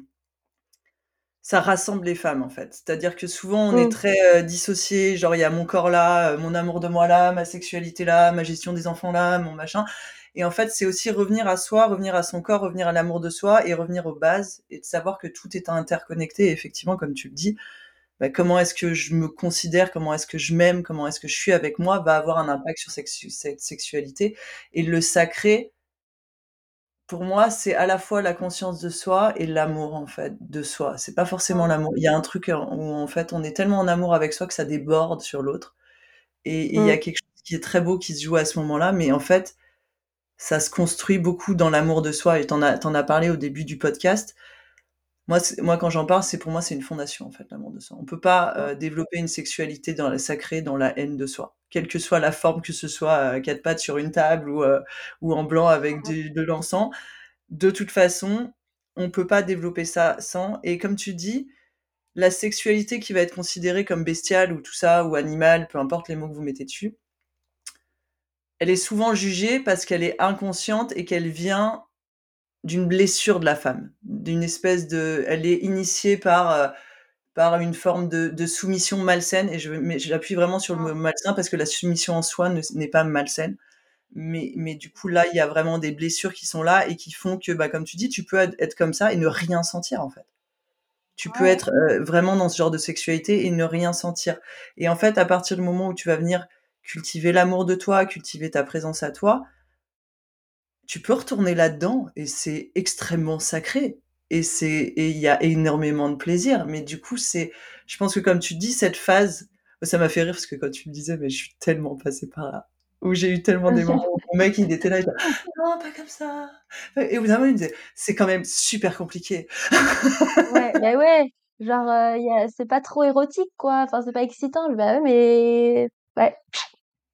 ça rassemble les femmes, en fait. C'est-à-dire que souvent on est mmh. très, dissociés, genre il y a mon corps là, mon amour de moi là, ma sexualité là, ma gestion des enfants là, mon machin et en fait, c'est aussi revenir à soi, revenir à son corps, revenir à l'amour de soi et revenir aux bases et de savoir que tout est interconnecté. Et effectivement, comme tu le dis, bah, comment est-ce que je me considère, comment est-ce que je m'aime, comment est-ce que je suis avec moi, va avoir un impact sur cette sexualité. Et le sacré, pour moi, c'est à la fois la conscience de soi et l'amour en fait de soi. C'est pas forcément l'amour. Il y a un truc où en fait on est tellement en amour avec soi que ça déborde sur l'autre. Et il y a mmh. quelque chose qui est très beau qui se joue à ce moment-là, mais en fait, ça se construit beaucoup dans l'amour de soi. Et t'en as, t'en as parlé au début du podcast. Moi, moi, quand j'en parle, c'est pour moi, c'est une fondation en fait, l'amour de soi. On peut pas euh, développer une sexualité dans la sacrée, dans la haine de soi, quelle que soit la forme, que ce soit euh, quatre pattes sur une table ou euh, ou en blanc avec de l'encens. De toute façon, on peut pas développer ça sans. Et comme tu dis, la sexualité qui va être considérée comme bestiale ou tout ça ou animale, peu importe les mots que vous mettez dessus, elle est souvent jugée parce qu'elle est inconsciente et qu'elle vient d'une blessure de la femme, d'une espèce de, elle est initiée par euh, par une forme de, soumission malsaine et je mais j'appuie vraiment sur le mot malsain parce que la soumission en soi n'est pas malsaine, mais mais du coup là il y a vraiment des blessures qui sont là et qui font que bah comme tu dis tu peux être comme ça et ne rien sentir en fait. Tu peux être euh, vraiment dans ce genre de sexualité et ne rien sentir. Et en fait, à partir du moment où tu vas venir cultiver l'amour de toi, cultiver ta présence à toi, tu peux retourner là-dedans et c'est extrêmement sacré et c'est il y a énormément de plaisir. Mais du coup c'est je pense que comme tu dis cette phase ça m'a fait rire parce que quand tu me disais mais je suis tellement passée par là où j'ai eu tellement des moments mon mec il était là il disait non pas comme ça. Et au bout d'un moment il me disait c'est quand même super compliqué. Ouais bah ouais genre euh, c'est pas trop érotique quoi. Enfin c'est pas excitant. Bah mais ouais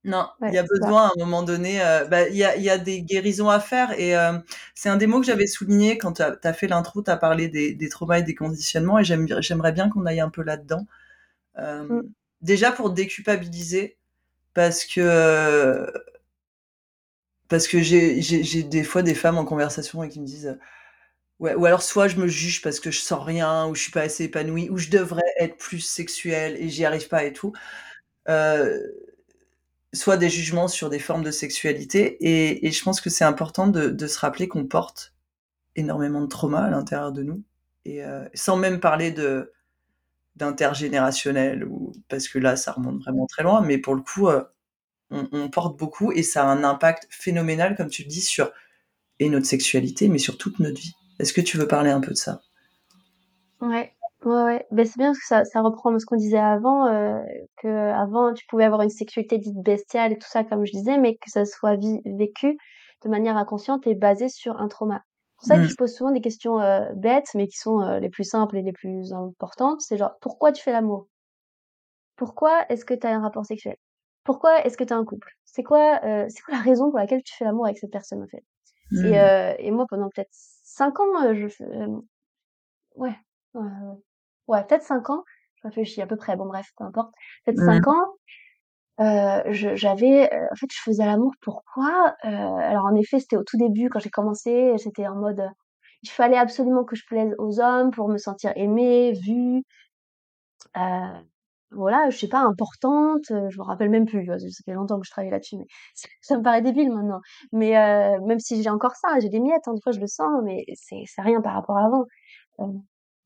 non, il y a besoin à un moment donné, euh, bah, il y a il y a des guérisons à faire et euh, c'est un des mots que j'avais souligné quand tu as fait l'intro, tu as parlé des des traumas et des conditionnements et j'aimerais bien qu'on aille un peu là-dedans. Mmh. déjà pour déculpabiliser parce que, parce que j'ai j'ai des fois des femmes en conversation et qui me disent, ouais ou alors soit je me juge parce que je sens rien ou je suis pas assez épanouie ou je devrais être plus sexuelle et j'y arrive pas et tout. Euh soit des jugements sur des formes de sexualité. Et, je pense que c'est important de, de, se rappeler qu'on porte énormément de trauma à l'intérieur de nous. Et euh, sans même parler de d'intergénérationnel, ou parce que là, ça remonte vraiment très loin. Mais pour le coup, euh, on, on, porte beaucoup et ça a un impact phénoménal, comme tu le dis, sur et notre sexualité, mais sur toute notre vie. Est-ce que tu veux parler un peu de ça? Ouais. Ouais, ouais. Beh, c'est bien parce que ça ça reprend ce qu'on disait avant, que avant tu pouvais avoir une sexualité dite bestiale et tout ça comme je disais, mais que ça soit vécu de manière inconsciente et basé sur un trauma. C'est pour ça que mmh. je pose souvent des questions, bêtes, mais qui sont, les plus simples et les plus importantes. C'est genre: «Pourquoi tu fais l'amour?» «Pourquoi est-ce que tu as un rapport sexuel?» «Pourquoi est-ce que tu as un couple?» c'est quoi, c'est quoi la raison pour laquelle tu fais l'amour avec cette personne, en fait? Et mmh. et moi pendant peut-être 5 ans, je fais, ouais, ouais, ouais, peut-être 5 ans, je réfléchis à peu près, bon bref, peu importe. Peut-être 5 ans, je j'avais, heu, en fait, je faisais l'amour pourquoi? Heu, alors en effet, c'était au tout début quand j'ai commencé, c'était en mode, il fallait absolument que je plaise aux hommes pour me sentir aimée, vue. Voilà, je sais pas, importante, je me rappelle même plus, ça fait longtemps que je travaille là-dessus, mais [LAUGHS] ça me paraît débile maintenant. Mais même si j'ai encore ça, j'ai des miettes, hein, des fois je le sens, mais c'est c'est rien par rapport à avant.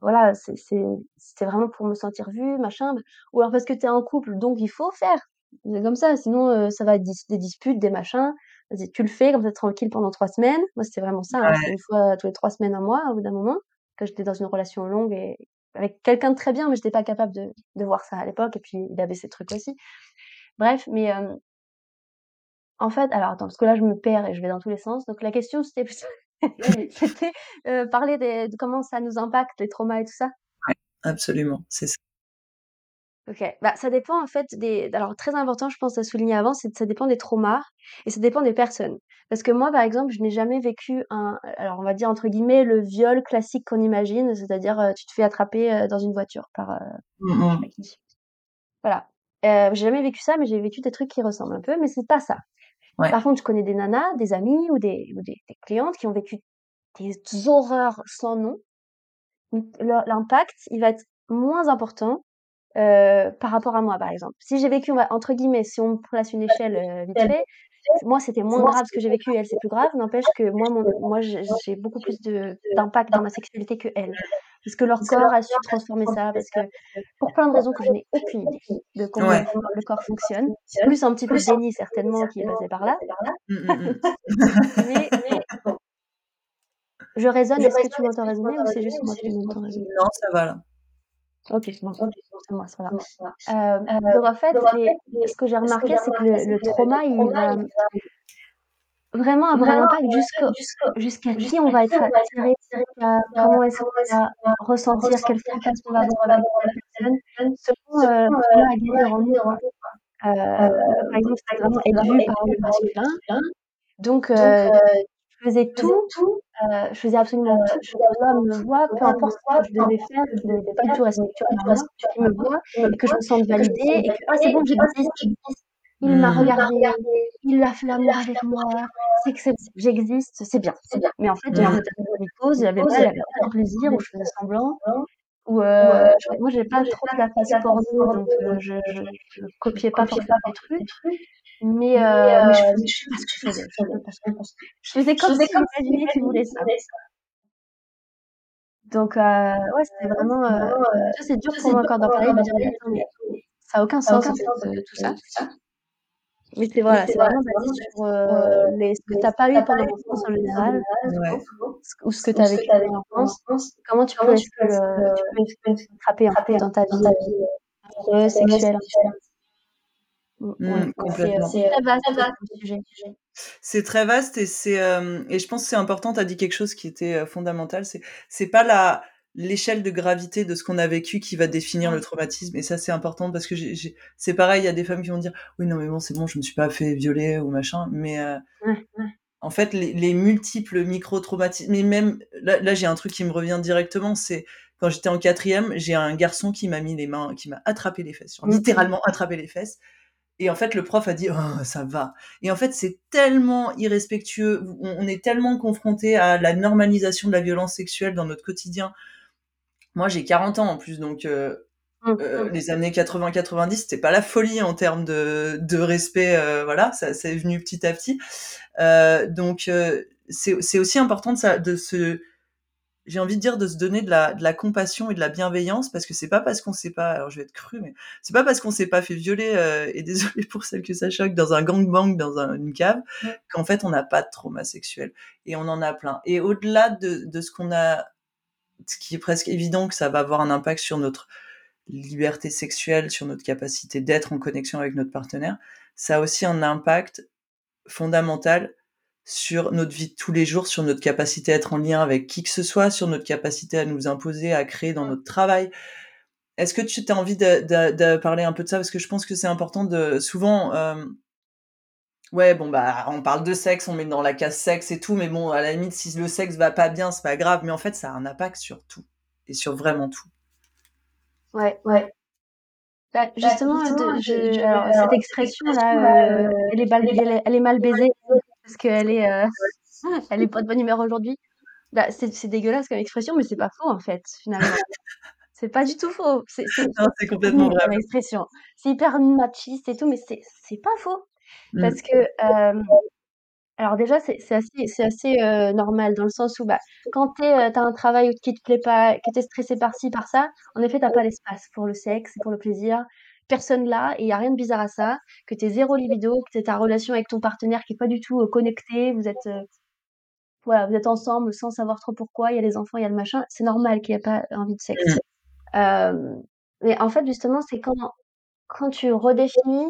Voilà, c'est c'est c'était vraiment pour me sentir vue, machin, ou alors parce que tu es en couple, donc il faut faire. C'est comme ça, sinon, heu, ça va être dis des disputes, des machins. Vas-y, tu le fais, comme ça tranquille pendant 3 semaines. Moi, c'était vraiment ça, hein. 1 fois tous les 3 semaines, 1 mois, au bout d'un moment, quand j'étais dans une relation longue et avec quelqu'un de très bien, mais j'étais pas capable de de voir ça à l'époque et puis il avait ses trucs aussi. Bref, mais hem en fait alors attends, parce que là je me perds et je vais dans tous les sens. Donc la question c'était plutôt [LAUGHS] c'était, heu, parler des de comment ça nous impacte, les traumas et tout ça? Ouais, absolument, c'est ça. OK, bah, ça dépend en fait des alors très important je pense à souligner avant, c'est ça dépend des traumas et ça dépend des personnes. Parce que moi par exemple, je n'ai jamais vécu un alors on va dire entre guillemets «le viol classique» qu'on imagine, c'est-à-dire, heu, tu te fais attraper, heu, dans une voiture par, heu, Mmh je sais pas qui. Voilà, j'ai jamais vécu ça, mais j'ai vécu des trucs qui ressemblent un peu, mais c'est pas ça. Ouais. Par contre, je connais des nanas, des amies ou des ou des des clientes qui ont vécu des horreurs sans nom. L'impact, il va être moins important, heu, par rapport à moi, par exemple. Si j'ai vécu, entre guillemets, si on place une échelle, heu, vite fait, moi c'était moins grave ce que j'ai vécu, elle c'est plus grave, n'empêche que moi mon moi j'ai beaucoup plus d'impact dans ma sexualité qu'elles. Parce que leur corps a su transformer ça, parce que pour plein de raisons que je n'ai aucune idée de comment le Ouais. f le corps fonctionne, plus un petit peu de déni certainement qui est passé par là. Mmh mh mh. Mais bon. Je raisonne, est-ce que tu m'entends raisonner ou c'est juste moi qui m'entends raisonner? Non, ça va là. OK, bon, c'est moi, c'est. Heu, donc en fait, les ce que j'ai remarqué, c'est que le le trauma, il va vraiment avoir un impact jusqu'à qui on va être attiré, jusqu'à comment est-ce qu'on va ressentir, quel fantasme on va avoir avec telle personne, selon, heu, ce qu'on a à guérir en nous, moi par exemple, c'était vraiment être vue par le masculin, donc je faisais tout, heu, je faisais absolument tout pour que l'homme me voie, peu importe ce que je devais faire qui n'était pas du tout respectueux moi, pour qu'il me voie et que je me sente validée et que: «Ah c'est bon, j'existe, il m'a regardée, il a fait l'amour avec moi, c'est que c'est j'existe, c'est bien». Mais en fait, je mettais un peu mythos, il y avait pas il y avait pas de plaisir ou je faisais semblant ou heu, je moi j'avais pas trop la face porno donc je je je copiais pas forcément les trucs, mais heu, mais je faisais je sais pas ce que je faisais, je sais pas ce que je faisais comme si voulait ça. Donc heu, ouais, c'était vraiment, tu vois, c'est dur pour moi encore d'en parler, de me dire: «Mais ça a aucun sens en fait, heu, tout ça». Mais c'est voilà, c'est vraiment basé sur, les ce que tu as pas eu pendant l'enfance en général, Ouais. ou ce que tu as vécu pendant l'enfance, comment tu peux tu peux dans ta vie, amoureuse, sexuelle. Mmh, c'est, heu, complètement. c'est très vaste comme sujet. C'est très vaste et c'est, et je pense que c'est important, tu as dit quelque chose qui était, fondamental, c'est c'est pas la l'échelle de gravité de ce qu'on a vécu qui va définir le traumatisme et ça, c'est important parce que c'est pareil, il y a des femmes qui vont dire: «Oui, non, mais bon, c'est bon, je me suis pas fait violer ou machin», mais en fait, les les multiples micro-traumatismes mais même là là, j'ai un truc qui me revient directement, c'est quand j'étais en 4e, j'ai un garçon qui m'a mis les mains qui m'a attrapé les fesses, genre Mmh mh. littéralement attrapé les fesses et en fait, le prof a dit: «Oh, ça va» et en fait, c'est tellement irrespectueux, on est tellement confrontés à la normalisation de la violence sexuelle dans notre quotidien. Moi, j'ai 40 ans en plus, donc heu Mmh. heu, les années 80-90, c'était pas la folie en termes de de respect, heu, voilà, ça c'est venu petit à petit. Heu, donc heu, c'est aussi important de sa de se j'ai envie de dire, de se donner de la de la compassion et de la bienveillance parce que c'est pas parce qu'on s'est pas alors je vais être crue, mais c'est pas parce qu'on s'est pas fait violer, heu et [LAUGHS] désolée pour celles que ça choque, dans un gang-bang, dans un une cave, Ouais. qu'en fait, on n'a pas de trauma sexuel et on en a plein et au-delà de de ce qu'on a ce qui est presque évident que ça va avoir un impact sur notre liberté sexuelle, sur notre capacité d'être en connexion avec notre partenaire, ça a aussi un impact fondamental sur notre vie de tous les jours, sur notre capacité à être en lien avec qui que ce soit, sur notre capacité à nous imposer, à créer dans notre travail. Est-ce que tu as envie de de de parler un peu de ça? Parce que je pense que c'est important de souvent, hem ouais, bon, bah, on parle de sexe, on met dans la case sexe et tout, mais bon, à la limite, si le sexe va pas bien, c'est pas grave, mais en fait, ça a un impact sur tout et sur vraiment tout. Ouais, ouais. Bah, justement, de je alors cette expression-là, heu, elle est bal elle elle est mal baisée parce qu'elle est, heu, [LAUGHS] elle est pas de bonne humeur aujourd'hui. Bah, c'est c'est dégueulasse comme expression, mais c'est pas faux, en fait, finalement. [LAUGHS] C'est pas du tout faux. C'est c'est Non, c'est complètement vrai, comme expression. C'est hyper machiste et tout, mais c'est c'est pas faux. Parce Mmh. que, hem, alors déjà, c'est c'est assez c'est assez, heu, normal dans le sens où, bah, quand tu es, heu, tu as un travail qui te plaît pas, que tu es stressé par ci, par ça, en effet, tu as pas l'espace pour le sexe pour le plaisir. Personne l'a et il y a rien de bizarre à ça, que tu aies 0 libido, que tu ta relation avec ton partenaire qui est pas du tout, heu, connectée, vous êtes, heu, voilà, vous êtes ensemble sans savoir trop pourquoi, il y a les enfants, il y a le machin, c'est normal qu'il y ait pas envie de sexe. Mmh. Mais en fait, justement, c'est quand quand tu redéfinis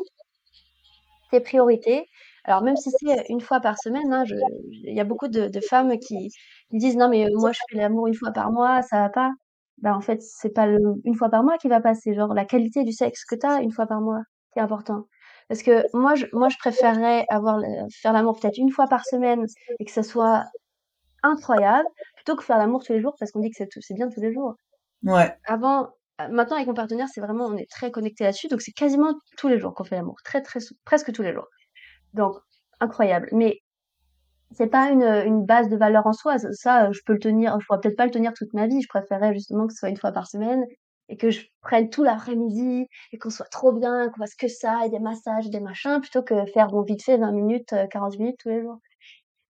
tes priorités. Alors même si c'est, heu, 1 fois par semaine, hein, je il y a beaucoup de de femmes qui qui disent: «Non mais, heu, moi je fais l'amour 1 fois par mois, ça va pas». Bah, en fait, c'est pas le 1 fois par mois qui va pas, c'est genre la qualité du sexe que tu as 1 fois par mois qui est important. Parce que moi je moi je préférerais avoir faire l'amour peut-être 1 fois par semaine et que ça soit incroyable, plutôt que faire l'amour tous les jours parce qu'on dit que c'est c'est bien tous les jours. Ouais. Avant maintenant avec mon partenaire, c'est vraiment on est très connectés là-dessus, donc c'est quasiment tous les jours qu'on fait l'amour, très, très presque tous les jours. Donc incroyable, mais c'est pas une, une base de valeur en soi, ça, je peux le tenir je pourrais peut-être pas le tenir toute ma vie. Je préférerais justement que ce soit 1 fois par semaine et que je prenne tout l'après-midi et qu'on soit trop bien, qu'on fasse que ça et des massages, des machins, plutôt que faire bon vite fait 20 minutes, heu, 40 minutes tous les jours.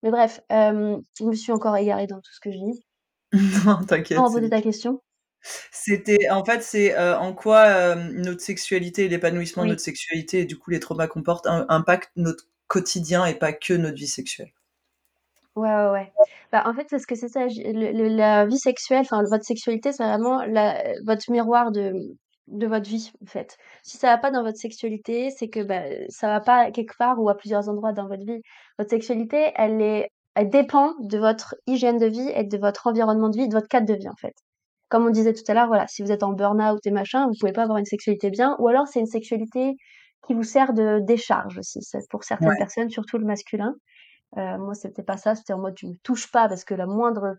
Mais bref, hem, je me suis encore égarée dans tout ce que je dis. [LAUGHS] Non, t'inquiète, reposer OK. ta question. C'était en fait, c'est, heu, en quoi, notre sexualité et l'épanouissement de notre sexualité et du coup les traumas qu'on porte im impactent notre quotidien et pas que notre vie sexuelle. Ouais, ouais, ouais. Bah, en fait, c'est ce que c'est ça, j le le la vie sexuelle, enfin votre sexualité, c'est vraiment la votre miroir de, de votre vie, en fait. Si ça va pas dans votre sexualité, c'est que, bah, ça va pas quelque part ou à plusieurs endroits dans votre vie. Votre sexualité, elle est elle dépend de votre hygiène de vie et de votre environnement de vie, de votre cadre de vie, en fait. Comme on disait tout à l'heure, voilà, si vous êtes en burn-out et machin, vous pouvez pas avoir une sexualité bien ou alors c'est une sexualité qui vous sert de décharge aussi. Pour certaines Ouais. personnes, surtout le masculin. Heu, moi, c'était pas ça, c'était en mode: «Tu me touches pas parce que le moindre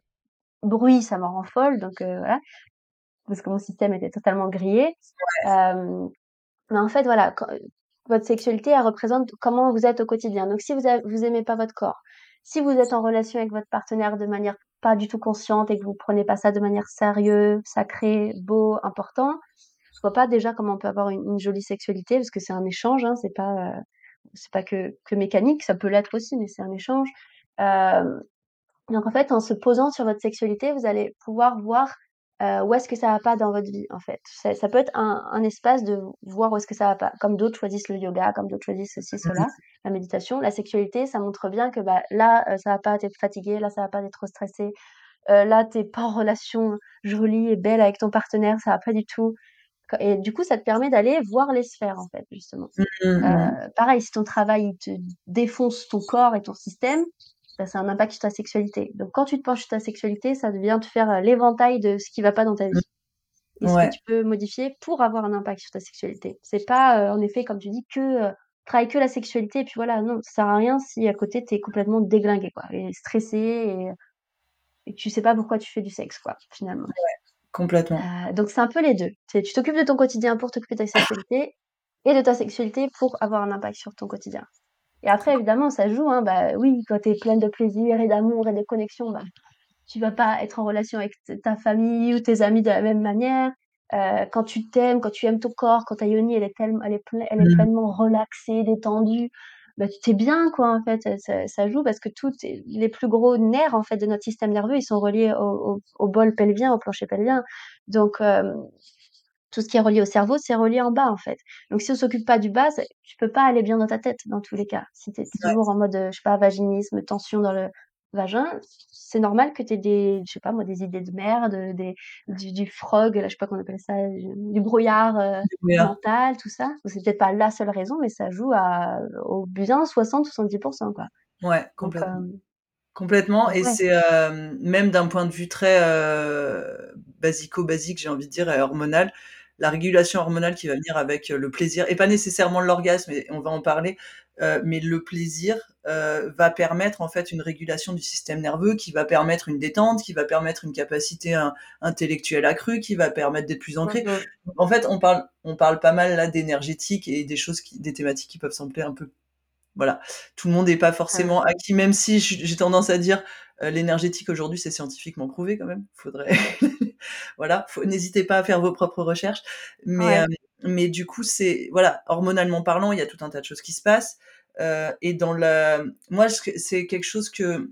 bruit, ça me rend folle», donc heu, voilà. Parce que mon système était totalement grillé. Hem, mais en fait, voilà, quand, votre sexualité, elle représente comment vous êtes au quotidien. Donc si vous a vous aimez pas votre corps, si vous êtes en relation avec votre partenaire de manière pas du tout consciente et que vous prenez pas ça de manière sérieux, sacré, beau, important, je vois pas déjà comment on peut avoir une une jolie sexualité parce que c'est un échange, hein, c'est pas, heu, c'est pas que que mécanique, ça peut l'être aussi, mais c'est un échange. Donc en fait, en se posant sur votre sexualité, vous allez pouvoir voir, où est-ce que ça va pas dans votre vie, en fait. Ça ça peut être un un espace de voir où est-ce que ça va pas. Comme d'autres choisissent le yoga, comme d'autres choisissent ceci, Mmh cela, la méditation. La sexualité, ça montre bien que, bah, là, heu, ça va pas, es fatigué, là, ça va pas, es trop stressé, heu, là, tu es pas en relation jolie et belle avec ton partenaire, ça va pas du tout. Et du coup, ça te permet d'aller voir les sphères, en fait, justement. Mmh mh, mmh. Heu, pareil, si ton travail, il te défonce ton corps et ton système, bah, ça a un impact sur ta sexualité. Donc quand tu te penches sur ta sexualité, ça vient te faire, heu, l'éventail de ce qui va pas dans ta Mmh. vie et ce que tu peux modifier pour avoir un impact sur ta sexualité. C'est pas, heu, en effet, comme tu dis, que, heu, travaille que la sexualité et puis voilà, non, ça sert à rien si à côté tu es complètement déglingué, quoi et stressé et et tu sais pas pourquoi tu fais du sexe, quoi, finalement. Ouais, complètement. Heu, donc c'est un peu les 2. Tu t'occupes de ton quotidien pour t'occuper de ta sexualité et de ta sexualité pour avoir un impact sur ton quotidien et après évidemment ça joue, hein, bah, oui, quand tu es pleine de plaisir et d'amour et de connexion, bah, tu vas pas être en relation avec ta famille ou tes amis de la même manière. Heu, quand tu t'aimes, quand tu aimes ton corps, quand ta yoni elle est tellem elle est elle est Mmh. pleinement relaxée, détendue, bah, tu tu es bien, quoi, en fait, ça ça joue parce que tous tes les plus gros nerfs, en fait, de notre système nerveux, ils sont reliés au au au bol pelvien, au plancher pelvien. Donc hem, tout ce qui est relié au cerveau, c'est relié en bas, en fait. Donc si on s'occupe pas du bas, tu peux pas aller bien dans ta tête, dans tous les cas. Si tu es Ouais. toujours en mode, heu, je sais pas, vaginisme, tension dans le vagin, c'est normal que tu aies des je sais pas moi, des idées de merde, des du du frog, là, je sais pas comment on appelle ça, du du brouillard, mental, tout ça. C'est peut-être pas la seule raison, mais ça joue à au bien 60-70 %, quoi. Ouais, Donc complètement. hem Complètement et ouais. c'est, hem, même d'un point de vue très, basico-basique, j'ai envie de dire hormonal, la régulation hormonale qui va venir avec, le plaisir et pas nécessairement l'orgasme on va en parler, heu, mais le plaisir, heu, va permettre, en fait, une régulation du système nerveux qui va permettre une détente, qui va permettre une capacité in intellectuelle accrue, qui va permettre d'être plus ancré. mh. En fait, on parle on parle pas mal là d'énergétique et des choses qui des thématiques qui peuvent sembler un peu voilà. Tout le monde n'est pas forcément acquis, même si j'ai tendance à dire, heu, l'énergétique aujourd'hui, c'est scientifiquement prouvé quand même. Faudrait [LAUGHS] voilà, n'hésitez pas à faire vos propres recherches. Mais, Ouais. heu, mais du coup, c'est voilà, hormonalement parlant, il y a tout un tas de choses qui se passent. Heu, et dans la moi, c'est quelque chose que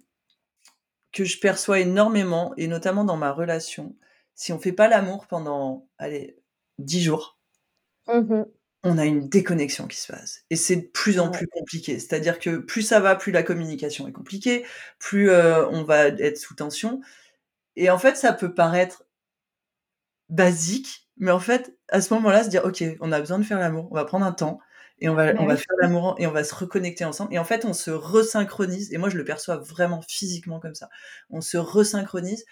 que je perçois énormément et notamment dans ma relation. Si on fait pas l'amour pendant, allez, 10 jours Mmh mh. on a une déconnexion qui se passe et c'est de plus en Ouais. plus compliqué. C'est-à-dire que plus ça va, plus la communication est compliquée, plus, heu, on va être sous tension et en fait, ça peut paraître basique, mais en fait, à ce moment-là, se dire: «OK, on a besoin de faire l'amour, on va prendre un temps et on va Bah on va faire l'amour et on va se reconnecter ensemble» et en fait, on se resynchronise et moi, je le perçois vraiment physiquement comme ça. On se resynchronise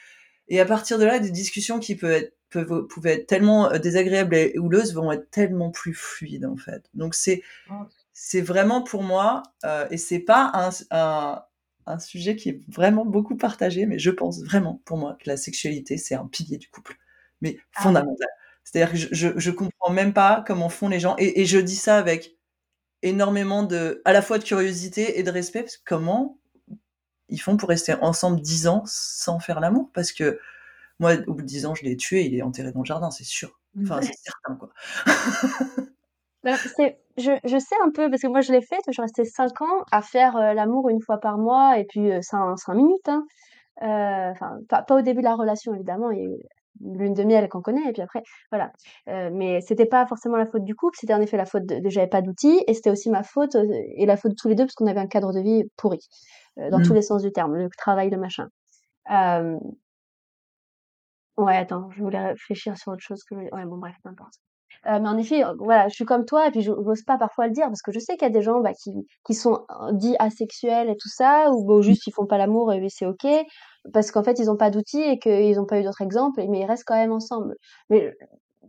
et à partir de là, des discussions qui peuvent être peuvent pouvaient être tellement, heu, désagréables et houleuses vont être tellement plus fluides, en fait. Donc c'est Oh. c'est vraiment pour moi, heu, et c'est pas un un un sujet qui est vraiment beaucoup partagé, mais je pense vraiment, pour moi, que la sexualité, c'est un pilier du couple, mais Ah fondamental. C'est-à-dire que je je je comprends même pas comment font les gens et et je dis ça avec énormément de à la fois de curiosité et de respect, parce que comment ils font pour rester ensemble 10 ans sans faire l'amour? Parce que moi, au bout de 10 ans, je l'ai tué, il est enterré dans le jardin, c'est sûr. Enfin, c'est certain, quoi. [LAUGHS] Bah, je je sais un peu parce que moi je l'ai fait, je restée 5 ans à faire, heu, l'amour 1 fois par mois et puis, heu, 5- 5 minutes, hein. Enfin, pas pas au début de la relation évidemment, il y a eu une lune de miel qu'on connaît et puis après, voilà. Heu, mais c'était pas forcément la faute du couple, c'était en effet la faute de de j'avais pas d'outils et c'était aussi ma faute, heu, et la faute de tous les 2 parce qu'on avait un cadre de vie pourri, heu, dans tous Mmh. les sens du terme, le travail, le machin. Ouais, attends, je voulais réfléchir sur autre chose que ouais, bon bref, peu importe. Mais en effet, voilà, je suis comme toi et puis j'o j'ose pas parfois le dire parce que je sais qu'il y a des gens, bah, qui qui sont, dits asexuels et tout ça ou bon Mmh. juste ils font pas l'amour et c'est OK. Parce qu'en fait, ils ont pas d'outils et qu'ils ont pas eu d'autres exemples mais ils restent quand même ensemble. Mais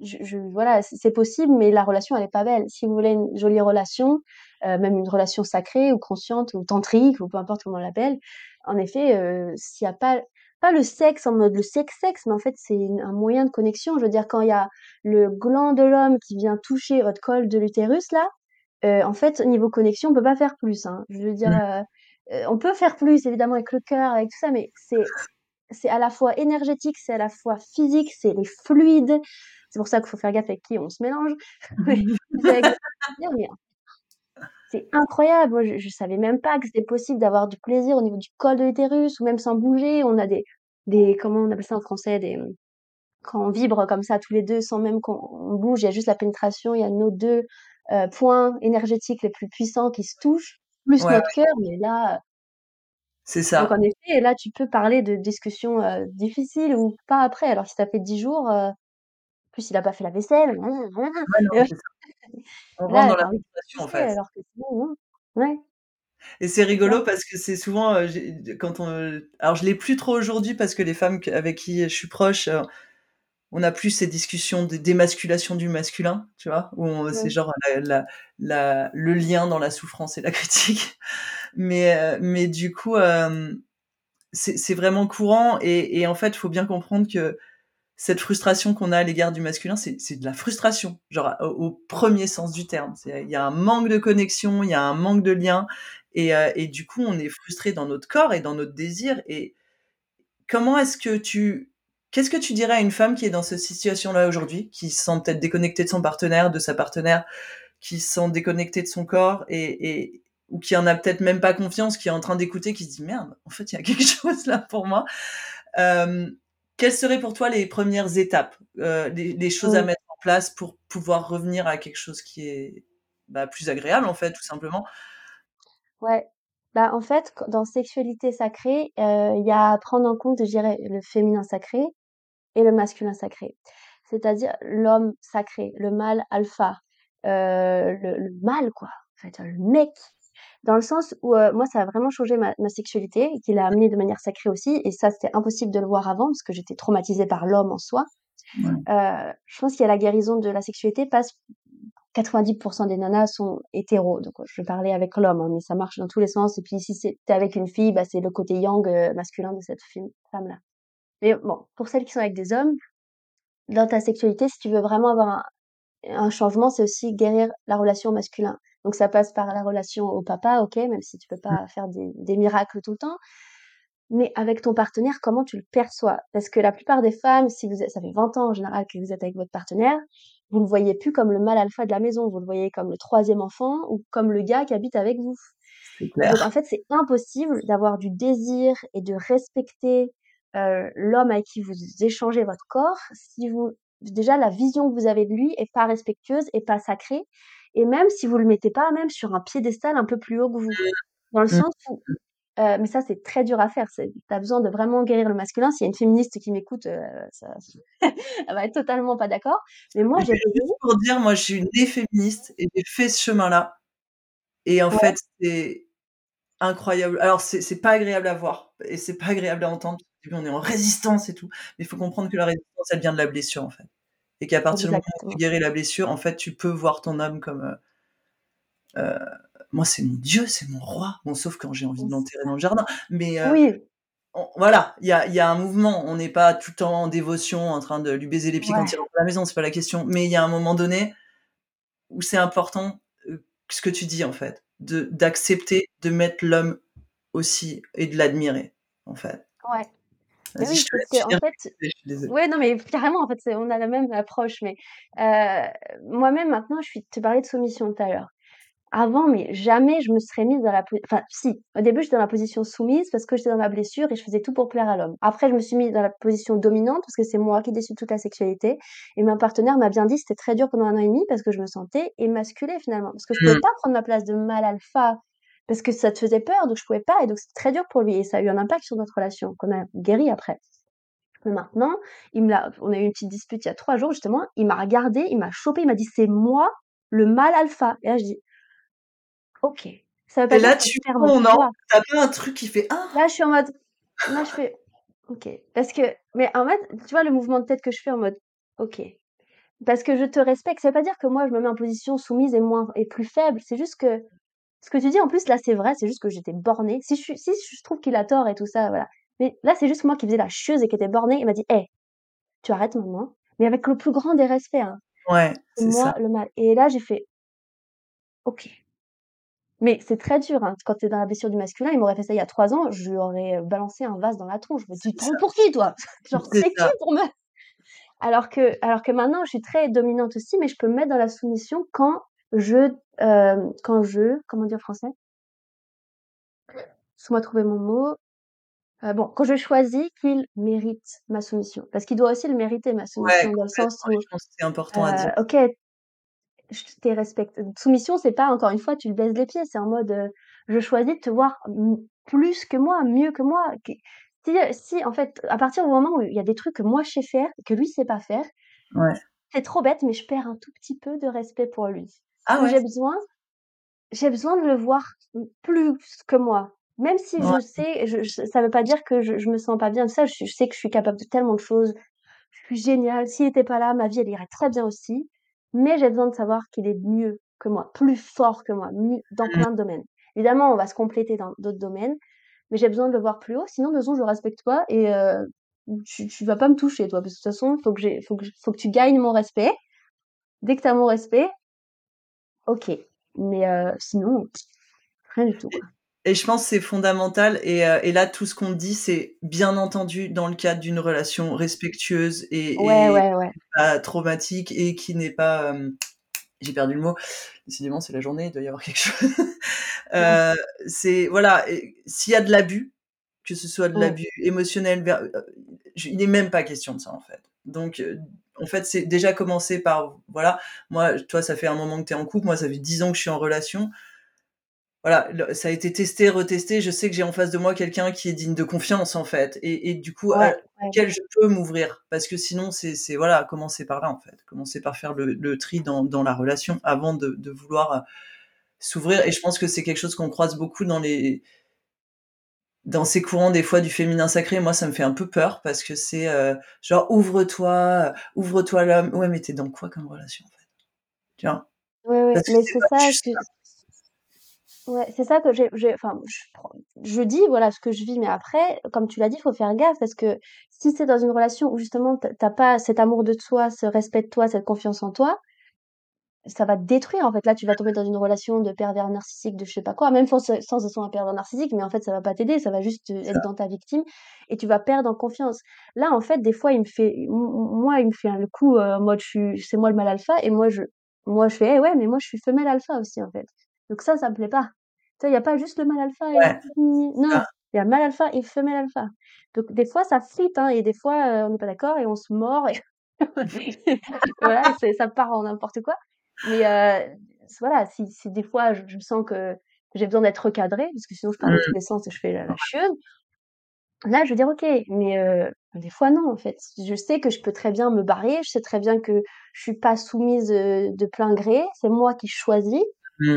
je je voilà, c'est possible mais la relation elle est pas belle. Si vous voulez une jolie relation, heu, même une relation sacrée ou consciente ou tantrique ou peu importe comment on l'appelle, en effet, heu, s'il y a pas pas le sexe en mode le sexe sexe, mais en fait, c'est un moyen de connexion. Je veux dire quand il y a le gland de l'homme qui vient toucher votre col de l'utérus là, heu, en fait, niveau connexion, on peut pas faire plus, hein. Je veux dire, Mmh. Heu, on peut faire plus évidemment avec le cœur, avec tout ça, mais c'est c'est à la fois énergétique, c'est à la fois physique, c'est les fluides. C'est pour ça qu'il faut faire gaffe avec qui on se mélange. [LAUGHS] C'est incroyable! Moi, je je savais même pas que c'était possible d'avoir du plaisir au niveau du col de l'utérus ou même sans bouger. On a des des comment on appelle ça en français? Des, quand on vibre comme ça tous les 2 sans même qu'on on bouge, il y a juste la pénétration, il y a nos 2, heu, points énergétiques les plus puissants qui se touchent, plus Ouais, notre cœur, mais là, C'est donc en ça. effet, là, tu peux parler de discussions, heu, difficiles ou pas après. Alors si ça fait 10 jours, plus il a pas fait la vaisselle, Ouais, non, ça. [LAUGHS] On rentre dans la frustration, en fait. alors que sinon. Ouais. Et c'est ça. rigolo parce que c'est souvent, quand on, alors je l'ai plus trop aujourd'hui parce que les femmes avec qui je suis proche, on a plus ces discussions de d'émasculation du masculin, tu vois? Où c'est genre la la la le lien dans la souffrance et la [LAUGHS] critique. Mais, heu, mais du coup, hem, c'est vraiment courant et et en fait, il faut bien comprendre que cette frustration qu'on a à l'égard du masculin, c'est de la frustration, genre au au 1er sens du terme. Il y a un manque de connexion, il y a un manque de lien et heu, et du coup, on est frustrés dans notre corps et dans notre désir et comment est-ce que tu qu'est-ce que tu dirais à une femme qui est dans cette situation-là aujourd'hui, qui se sent peut-être déconnectée de son partenaire, de sa partenaire, qui se sent déconnectée de son corps et et ou qui en a peut-être même pas confiance, qui est en train d'écouter, qui se dit: «Merde, en fait, il y a [LAUGHS] quelque chose là pour moi». Hem, quelles seraient pour toi les 1res étapes, heu, les les choses à Mmh. mettre en place pour pouvoir revenir à quelque chose qui est, bah, plus agréable, en fait, tout simplement? Ouais, bah, en fait, dans sexualité sacrée, heu, il y a à prendre en compte, je dirais, le féminin sacré et le masculin sacré. C'est-à-dire l'homme sacré, le mâle alpha, heu, le le mâle quoi, en fait, le mec. Dans le sens où, heu, moi ça a vraiment changé ma ma sexualité et qui l'a amenée de manière sacrée aussi et ça, c'était impossible de le voir avant parce que j'étais traumatisée par l'homme en soi. Ouais. Heu, je pense qu'il y a la guérison de la sexualité passe 90 % des nanas sont hétéros, donc je parlais avec l'homme, hein, mais ça marche dans tous les sens et puis si c'est avec une fille, bah, c'est le côté yang, masculin de cette femme femme-là. Mais bon, pour celles qui sont avec des hommes, dans ta sexualité, si tu veux vraiment avoir un un changement, c'est aussi guérir la relation au masculin. Donc ça passe par la relation au papa, OK, même si tu peux Mmh. pas faire des des miracles tout le temps. Mais avec ton partenaire, comment tu le perçois? Parce que la plupart des femmes, si vous êtes ça fait 20 ans en général que vous êtes avec votre partenaire, vous le voyez plus comme le mâle alpha de la maison, vous le voyez comme le troisième enfant ou comme le gars qui habite avec vous. Donc en fait, c'est impossible d'avoir du désir et de respecter, heu, l'homme avec qui vous échangez votre corps si vous déjà la vision que vous avez de lui est pas respectueuse et pas sacrée et même si vous le mettez pas même sur un piédestal un peu plus haut que vous. Dans le Mmh. sens où heu, mais ça c'est très dur à faire, tu as besoin de vraiment guérir le masculin. S'il y a une féministe qui m'écoute, heu, ça [LAUGHS] elle va être totalement pas d'accord. Mais moi j'ai juste pour dire, moi je suis née féministe et j'ai fait ce chemin-là et en Ouais. fait, c'est incroyable. Alors c'est pas agréable à voir et c'est pas agréable à entendre. Début, on est en résistance et tout, mais il faut comprendre que la résistance, elle vient de la blessure, en fait et qu'à partir du moment où tu guéris la blessure, en fait, tu peux voir ton homme comme, heu heu, moi, c'est mon Dieu, c'est mon roi. Bon, sauf quand j'ai envie de l'enterrer dans le jardin, mais heu, Oui. on voilà, il y a y a un mouvement. On n'est pas tout le temps en dévotion, en train de lui baiser les pieds quand il rentre à la maison, c'est pas la question, mais il y a un moment donné où c'est important, ce que tu dis, en fait, de d'accepter de mettre l'homme aussi et de l'admirer, en fait. Ouais. Oui, je te laisse finir, fait je suis désolée. ouais, non, mais carrément, en fait, on a la même approche, mais heu, moi-même maintenant, je suis tu parlais de soumission tout à l'heure. Avant, mais jamais je me serais mise dans la po enfin si, au début, j'étais dans la position soumise parce que j'étais dans ma blessure et je faisais tout pour plaire à l'homme. Après, je me suis mise dans la position dominante parce que c'est moi qui décide toute la sexualité et mon partenaire m'a bien dit: «C'était très dur pendant 1 an et demi» parce que je me sentais émasculée finalement. Parce que je pouvais Mmh. pas prendre ma place de mâle alpha parce que ça te faisait peur, donc je pouvais pas et donc c'était très dur pour lui et ça a eu un impact sur notre relation qu'on a guéri après. Mais maintenant, il me l'a on a eu une petite dispute il y a 3 jours justement, il m'a regardée, il m'a chopée, il m'a dit: «C'est moi le mâle alpha» et là je dis: «OK». Ça veut Et pas dire là, tu perds non? pouvoir. Tu as pas un truc qui fait: «Ah!» Là, je suis en mode là, je fais: «OK». Parce que mais en fait, tu vois le mouvement de tête que je fais en mode: «OK». Parce que je te respecte, ça veut pas dire que moi je me mets en position soumise et moins et plus faible, c'est juste que ce que tu dis en plus là, c'est vrai, c'est juste que j'étais bornée. Si je si je trouve qu'il a tort et tout ça, voilà. Mais là, c'est juste moi qui faisais la chieuse et qui était bornée. Il m'a dit: «Hé, tu arrêtes maintenant», mais avec le plus grand des respects, hein. Ouais, «C'est c'est ça. moi le mâle» et là, j'ai fait: «OK». Mais c'est très dur, hein, quand tu es dans la blessure du masculin, il m'aurait fait ça il y a 3 ans, je lui aurais, heu, balancé un vase dans la tronche. Je me dis: C'est «Tu te prends pour qui toi? [LAUGHS] Genre, C'est qui pour me» alors que alors que maintenant, je suis très dominante aussi, mais je peux me mettre dans la soumission quand je, hem, quand je comment dire en français? Laisse-moi trouver mon mot. Heu, bon, quand je choisis qu'il mérite ma soumission. Parce qu'il doit aussi le mériter ma Ouais, soumission dans le sens où, je pense que c'est important à heu, dire. OK, je t'ai respecte soumission, c'est pas encore une fois, tu lui baises les pieds, c'est en mode, heu, je choisis de te voir plus que moi, mieux que moi, si, si en fait, à partir du moment où il y a des trucs que moi je sais faire que lui sait pas faire, Ouais. c'est trop bête, mais je perds un tout petit peu de respect pour lui. Ah ouais? j'ai besoin j'ai besoin de le voir plus que moi. Même si Ouais. je sais, je je ça veut pas dire que je je me sens pas bien de ça, je je sais que je suis capable de tellement de choses, je suis géniale, s'il était pas là, ma vie elle irait très bien aussi, mais j'ai besoin de savoir qu'il est mieux que moi, plus fort que moi, mieux dans Mmh. plein de domaines. Évidemment, on va se compléter dans d'autres domaines, mais j'ai besoin de le voir plus haut, sinon de toute façon je respecte pas et heu, tu tu vas pas me toucher toi, parce que de toute façon, faut que j'ai faut que j faut que tu gagnes mon respect. Dès que tu as mon respect OK, mais heu, sinon, rien du tout, Et quoi. et je pense c'est fondamental et heu et là, tout ce qu'on dit, c'est bien entendu dans le cadre d'une relation respectueuse Ouais, et et ouais, ouais. pas traumatique et qui n'est pas, hem, j'ai perdu le mot, décidément c'est la journée, il doit y avoir quelque chose. [LAUGHS] C'est voilà s'il y a de l'abus, que ce soit de l'abus émotionnel il est même pas question de ça, en fait. Donc en fait, c'est déjà commencer par voilà, moi, toi, ça fait un moment que tu es en couple, moi, ça fait 10 ans que je suis en relation. Voilà, ça a été testé, retesté, je sais que j'ai en face de moi quelqu'un qui est digne de confiance, en fait et et du coup, à Ouais, ouais. je peux m'ouvrir? Parce que sinon, c'est voilà, commencer par là, en fait. Commencer par faire le le tri dans dans la relation avant de de vouloir, heu, s'ouvrir et je pense que c'est quelque chose qu'on croise beaucoup dans les dans ces courants, des fois, du féminin sacré. Moi, ça me fait un peu peur parce que c'est, heu, genre: «Ouvre-toi, heu, ouvre-toi l'homme». Ouais, mais tu es dans quoi comme relation, en fait? Tu vois? Oui, oui, Parce que mais c'est ça ouais, c'est ça que j'ai enfin, je je dis, voilà, ce que je vis, mais après, comme tu l'as dit, il faut faire gaffe parce que si c'est dans une relation où justement tu as tu as pas cet amour de toi, ce respect de toi, cette confiance en toi ça va te détruire, en fait. Là, tu vas tomber dans une relation de pervers narcissique, de je sais pas quoi, même sans sans ce soit un pervers narcissique, mais en fait, ça va pas t'aider, ça va juste, C'est être ça. dans ta victime et tu vas perdre en confiance. Là, en fait, des fois, il me fait moi, il me fait le coup, je suis c'est moi le mâle alpha et moi je moi je fais: «Eh ouais, mais moi je suis femelle alpha aussi, en fait». Donc ça, ça me plaît pas. Tu il y a pas juste le mâle alpha et Ouais, non, il y a mâle alpha et femelle alpha. Donc des fois, ça frite, hein et des fois, heu, on n'est pas d'accord et on se mord et [LAUGHS] [LAUGHS] voilà, ça part en n'importe quoi. Mais heu, s voilà, si si des fois je je sens que j'ai besoin d'être recadrée, parce que sinon je pars Mmh. dans tous les sens et je fais la la chieuse là, je vais dire: «OK», mais heu, des fois non, en fait. Je sais que je peux très bien me barrer, je sais très bien que je suis pas soumise, de plein gré. C'est moi qui choisis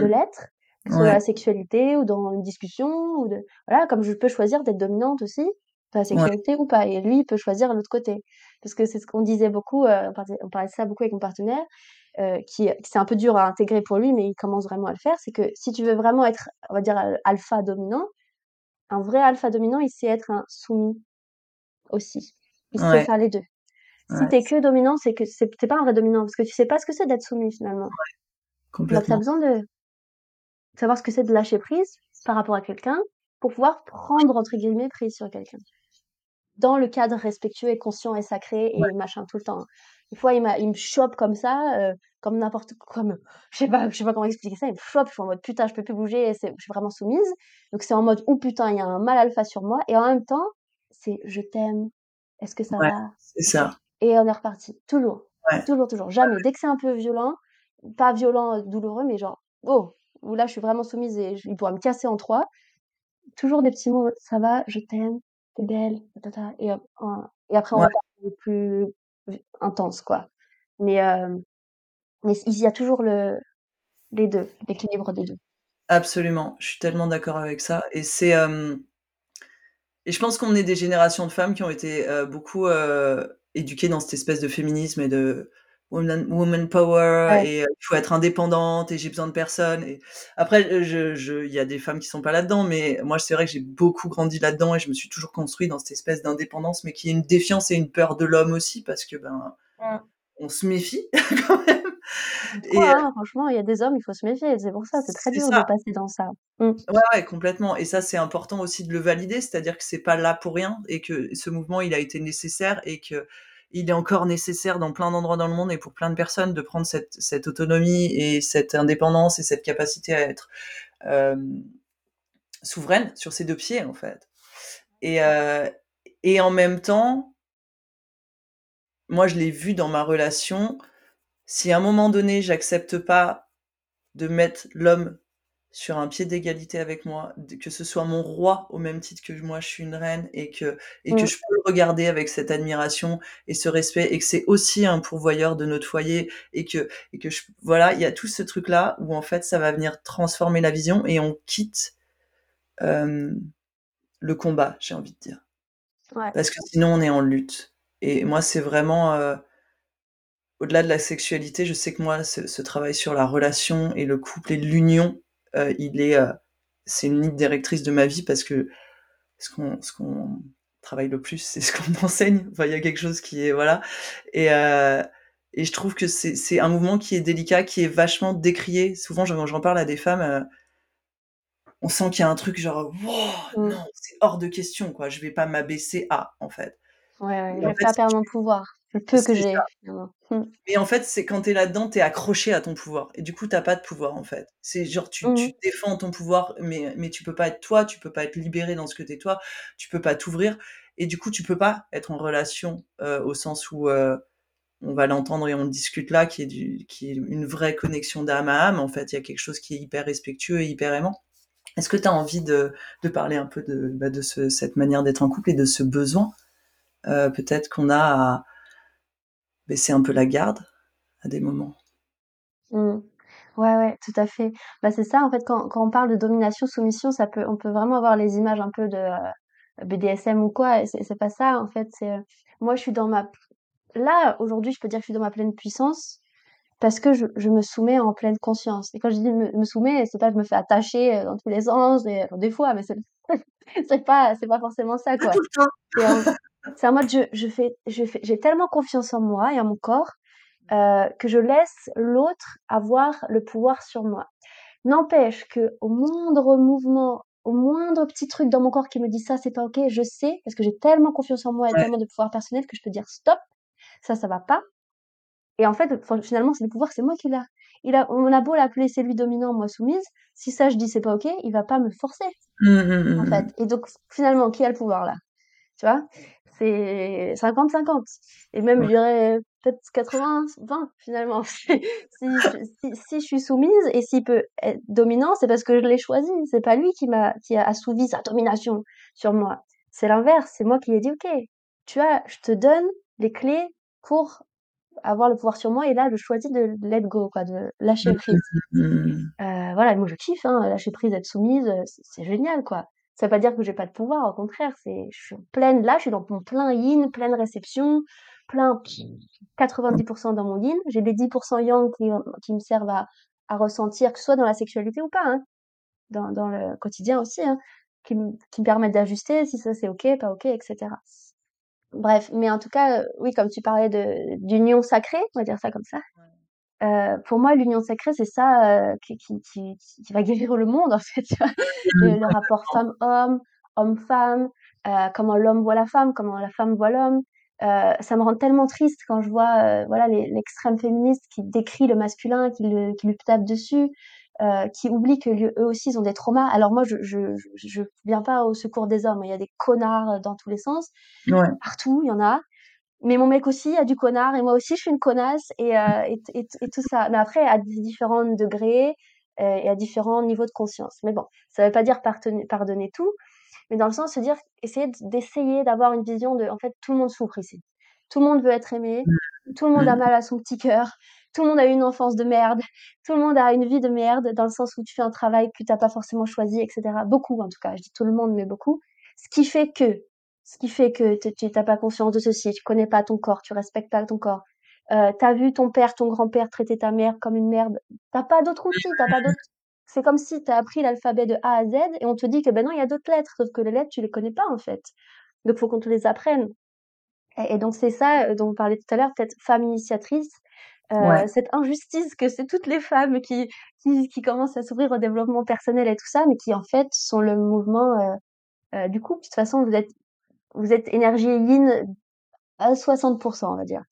de Mmh. l'être, que ce soit dans la sexualité ou dans une discussion ou de voilà, comme je peux choisir d'être dominante aussi, dans la Ouais. sexualité ou pas et lui, il peut choisir l'autre côté. Parce que c'est ce qu'on disait beaucoup, on parlait on parlait de ça beaucoup avec mon partenaire, heu, qui c'est un peu dur à intégrer pour lui, mais il commence vraiment à le faire. C'est que si tu veux vraiment être, on va dire, al alpha dominant, un vrai alpha dominant, il sait être un soumis aussi. Il sait faire les 2. Si Ouais, tu es c que dominant, c'est que c'est tu es pas un vrai dominant parce que tu sais pas ce que c'est d'être soumis, finalement. Ouais, Donc tu as complètement. besoin de savoir ce que c'est de lâcher prise par rapport à quelqu'un pour pouvoir «prendre» entre guillemets «prise» sur quelqu'un. Dans le cadre respectueux et conscient et sacré Ouais. et machin tout le temps, hein. Des fois, il m'a il me chope comme ça, heu, comme n'importe [LAUGHS] comme je sais pas je sais pas comment expliquer ça, il me chope, je suis en mode: «Putain, je peux plus bouger» je suis vraiment soumise. Donc c'est en mode: «Ouh putain, il y a un mâle alpha sur moi» et en même temps, c'est: «Je t'aime, est-ce que ça Ouais, va? c'est OK» ça. et on est reparti. Toujours, Ouais. Toujours, toujours. Jamais. Dès que c'est un peu violent, pas violent, heu, douloureux, mais genre: «Oh!» là, je suis vraiment soumise et il pourra me casser en 3. Toujours des petits mots: «Ça va? Je t'aime, tu es belle, ta ta ta» et hop, en et après on Ouais. repart plus intense, quoi. Mais hem, mais il y a toujours le les 2, l'équilibre des 2. Absolument, je suis tellement d'accord avec ça et c'est, et je pense qu'on est des générations de femmes qui ont été, heu, beaucoup, heu, éduquées dans cette espèce de féminisme et de woman woman power Ouais. et il faut être indépendante et j'ai besoin de personne et après, heu, je je il y a des femmes qui sont pas là-dedans, mais moi, c'est vrai que j'ai beaucoup grandi là-dedans et je me suis toujours construite dans cette espèce d'indépendance, mais qui est une défiance et une peur de l'homme aussi parce que, ben, on se méfie [LAUGHS] quand même et hein, franchement, il y a des hommes, il faut se méfier. C'est pour ça, c'est très dur de passer dans ça. Mmh. Ouais, ouais, complètement et ça, c'est important aussi de le valider, c'est-à-dire que c'est pas là pour rien et que ce mouvement, il a été nécessaire et qu'il est encore nécessaire dans plein d'endroits dans le monde et pour plein de personnes de prendre cette cette autonomie et cette indépendance et cette capacité à être, hem, souveraine sur ses 2 pieds, en fait. Et heu et en même temps moi, je l'ai vu dans ma relation, si à un moment donné, j'accepte pas de mettre l'homme sur un pied d'égalité avec moi, que ce soit mon roi au même titre que moi je suis une reine et que et que Mmh. je peux le regarder avec cette admiration et ce respect et que c'est aussi un pourvoyeur de notre foyer et que et que je voilà, il y a tout ce truc-là où en fait, ça va venir transformer la vision et on quitte, le combat, j'ai envie de dire. Ouais. Parce que sinon on est en lutte et moi, c'est vraiment, heu au-delà de la sexualité, je sais que moi, ce ce travail sur la relation et le couple et l'union, il est, heu, c'est une ligne directrice de ma vie parce que ce qu'on ce qu'on travaille le plus, [LAUGHS] c'est ce qu'on enseigne. Enfin, il y a quelque chose qui est voilà et heu et je trouve que c'est c'est un mouvement qui est délicat, qui est vachement décrié. Souvent, j'en j'en parle à des femmes, on sent qu'il y a un truc genre: «Wouah, Mmh. non, c'est hors de question, quoi, je vais pas m'abaisser à», en fait Ouais, ouais, et je en vais fait, pas perdre mon pouvoir, le peu que j'ai. Mmh. Et en fait, c'est quand tu es là-dedans, tu es accroché à ton pouvoir et du coup, tu as pas de pouvoir, en fait. C'est genre tu Mmh tu défends ton pouvoir, mais mais tu peux pas être toi, tu peux pas être libéré dans ce que tu es toi, tu peux pas t'ouvrir et du coup, tu peux pas être en relation, heu, au sens où, heu, on va l'entendre et on le discute là, qui est du qui est une vraie connexion d'âme à âme. En fait, il y a quelque chose qui est hyper respectueux et hyper aimant. Est-ce que tu as envie de de parler un peu de, bah, de ce cette manière d'être en couple et de ce besoin, heu, peut-être qu'on a à baisser un peu la garde à des moments? Mmh. Ouais, ouais, tout à fait. Bah, c'est ça, en fait, quand quand on parle de domination, soumission, ça peut on peut vraiment avoir les images un peu de, heu, BDSM ou quoi c'est pas ça, en fait, c'est, heu, moi, je suis dans ma là, aujourd'hui, je peux dire que je suis dans ma pleine puissance parce que je je me soumets en pleine conscience et quand je dis me me soumets, c'est pas je me fais attacher, heu, dans tous les sens et des fois, mais [LAUGHS] c'est pas c'est pas forcément ça, quoi. tout le temps. C'est en mode je je fais je fais j'ai tellement confiance en moi et en mon corps euh, que je laisse l'autre avoir le pouvoir sur moi. N'empêche que au moindre mouvement, au moindre petit truc dans mon corps qui me dit ça, c'est pas ok, je sais, parce que j'ai tellement confiance en moi et Ouais. tellement de pouvoir personnel que je peux dire stop, ça, ça va pas. Et en fait, finalement, c'est le pouvoir, c'est moi qui l'a. Il a, on a beau l'appeler c'est lui dominant, moi soumise. Si ça, je dis c'est pas ok, il va pas me forcer, Mmh, mmh, en mmh, fait. mmh. Et donc, finalement, qui a le pouvoir là? Tu vois? C'est 50-50. Et même, je dirais peut-être 80-20 finalement. [LAUGHS] si, je, si, si je suis soumise et s'il peut être dominant, c'est parce que je l'ai choisi. C'est pas lui qui m'a qui a assouvi sa domination sur moi. C'est l'inverse. C'est moi qui ai dit ok, tu vois, je te donne les clés pour avoir le pouvoir sur moi et là je choisis de let go quoi, de lâcher prise. mmh. Euh, voilà, moi je kiffe, hein, lâcher prise, être soumise, c'est c'est génial quoi. Ça veut pas dire que j'ai pas de pouvoir, au contraire, c'est je suis en pleine là, je suis dans mon plein yin, pleine réception, plein 90% dans mon yin. J'ai des 10% yang qui, qui me servent à, à ressentir, que ce soit dans la sexualité ou pas, hein, dans, dans le quotidien aussi, hein, qui, me- qui me permettent d'ajuster si ça c'est ok, pas ok, etc. Bref, mais en tout cas, euh, oui, comme tu parlais de d'union sacrée, on va dire ça comme ça. Euh, pour moi, l'union sacrée, c'est ça euh, qui, qui, qui, qui va guérir le monde, en fait. [LAUGHS] Le, le rapport femme-homme, homme-femme, euh, comment l'homme voit la femme, comment la femme voit l'homme. Ça me rend tellement triste quand je vois voilà l'extrême féministe qui décrit le masculin, qui, le, qui lui tape dessus, qui oublie que lui- eux aussi ils ont des traumas. Alors moi, je, je, je, je viens pas au secours des hommes. Il y a des connards dans tous les sens, Ouais. partout, il y en a mais mon mec aussi a du connard et moi aussi je suis une connasse et, euh, [LAUGHS] et, et, et, tout ça. Mais après, à différents degrés euh, et à différents niveaux de conscience. Mais bon, ça veut pas dire pardonner, pardonner tout, mais dans le sens de se dire, essayer d'essayer d'avoir une vision de, en fait, tout le monde souffre ici. Tout le monde veut être aimé, tout le monde a Mmh. mal à son petit cœur, tout le monde a eu une enfance de merde, tout le monde a une vie de merde, dans le sens où tu fais un travail que t'as pas forcément choisi, etc. Beaucoup, en tout cas. Je dis tout le monde, mais beaucoup. Ce qui fait que ce qui fait que tu n'as pas conscience de ceci, tu connais pas ton corps, tu respectes pas ton corps. Euh, t'as vu ton père, ton grand-père traiter ta mère comme une merde. T'as pas d'autre outil, t'as pas d'autre. [LAUGHS] C'est comme si t'as appris l'alphabet de A à Z et on te dit que ben non, il y a d'autres lettres, sauf que les lettres, tu les connais pas en fait. Donc faut qu'on te les apprenne. Et, et donc c'est ça euh, dont on parlait tout à l'heure, peut-être femme initiatrice, euh, Ouais. cette injustice que c'est toutes les femmes qui, qui, qui commencent à s'ouvrir au développement personnel et tout ça, mais qui en fait sont le mouvement euh, euh, du couple. De toute façon, vous êtes vous êtes énergie yin à 60%, on va dire.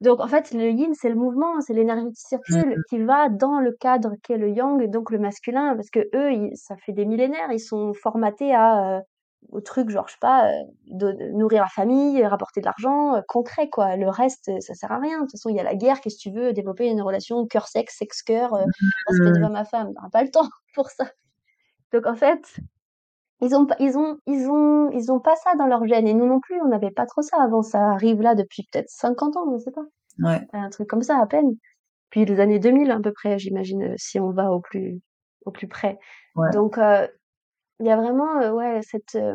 Donc, en fait, le yin, c'est le mouvement, c'est l'énergie qui circule, Mmh. qui va dans le cadre qu'est le yang, donc le masculin, parce que eux, ils- ça fait des millénaires, ils sont formatés à, euh, au truc, genre, je sais pas, euh, de, nourrir la famille, rapporter de l'argent, euh, concret, quoi. Le reste, ça sert à rien. De toute façon, il y a la guerre, qu'est-ce que tu veux, développer une relation cœur-sexe, sexe-cœur, euh, respect de Mmh. ma femme, t'auras pas le temps [LAUGHS] pour ça. Donc, en fait, ils ont, pas- ils ont, ils ont, ils ont pas ça dans leur gène. Et nous non plus, on n'avait pas trop ça avant. Ça arrive là depuis peut-être 50 ans, je sais pas. Ouais. Un truc comme ça, à peine. Puis les années 2000 à peu près, j'imagine, euh, si on va au plus, au plus près. Ouais. Donc, euh, il y a vraiment, euh, ouais, cette, euh,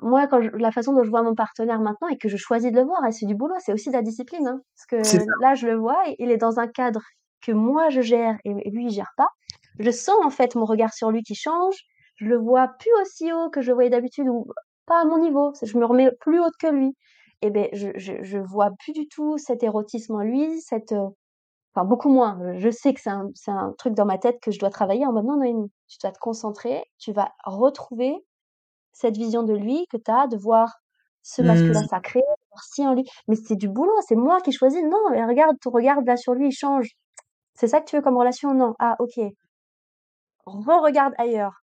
moi, quand je- la façon dont je vois mon partenaire maintenant et que je choisis de le voir, et c'est du boulot, c'est aussi de la discipline, hein. Parce que là, je le vois, il est dans un cadre que moi je gère et, et lui il gère pas. Je sens en fait mon regard sur lui qui change. Je le vois plus aussi haut que je le voyais d'habitude ou pas à mon niveau. Je me remets plus haute que lui. Et ben, je, je, je vois plus du tout cet érotisme en lui, cette, euh, enfin beaucoup moins. Je sais que c'est un, c'est un truc dans ma tête que je dois travailler en mode non, Noémie, tu dois te concentrer, tu vas retrouver cette vision de lui que tu as, de voir ce masculin Mmh. sacré, de voir si en lui. Mais c'est du boulot, c'est moi qui choisis. Non, mais regarde, ton regard là sur lui, il change. C'est ça que tu veux comme relation? Non. Ah, ok. Re-regarde ailleurs.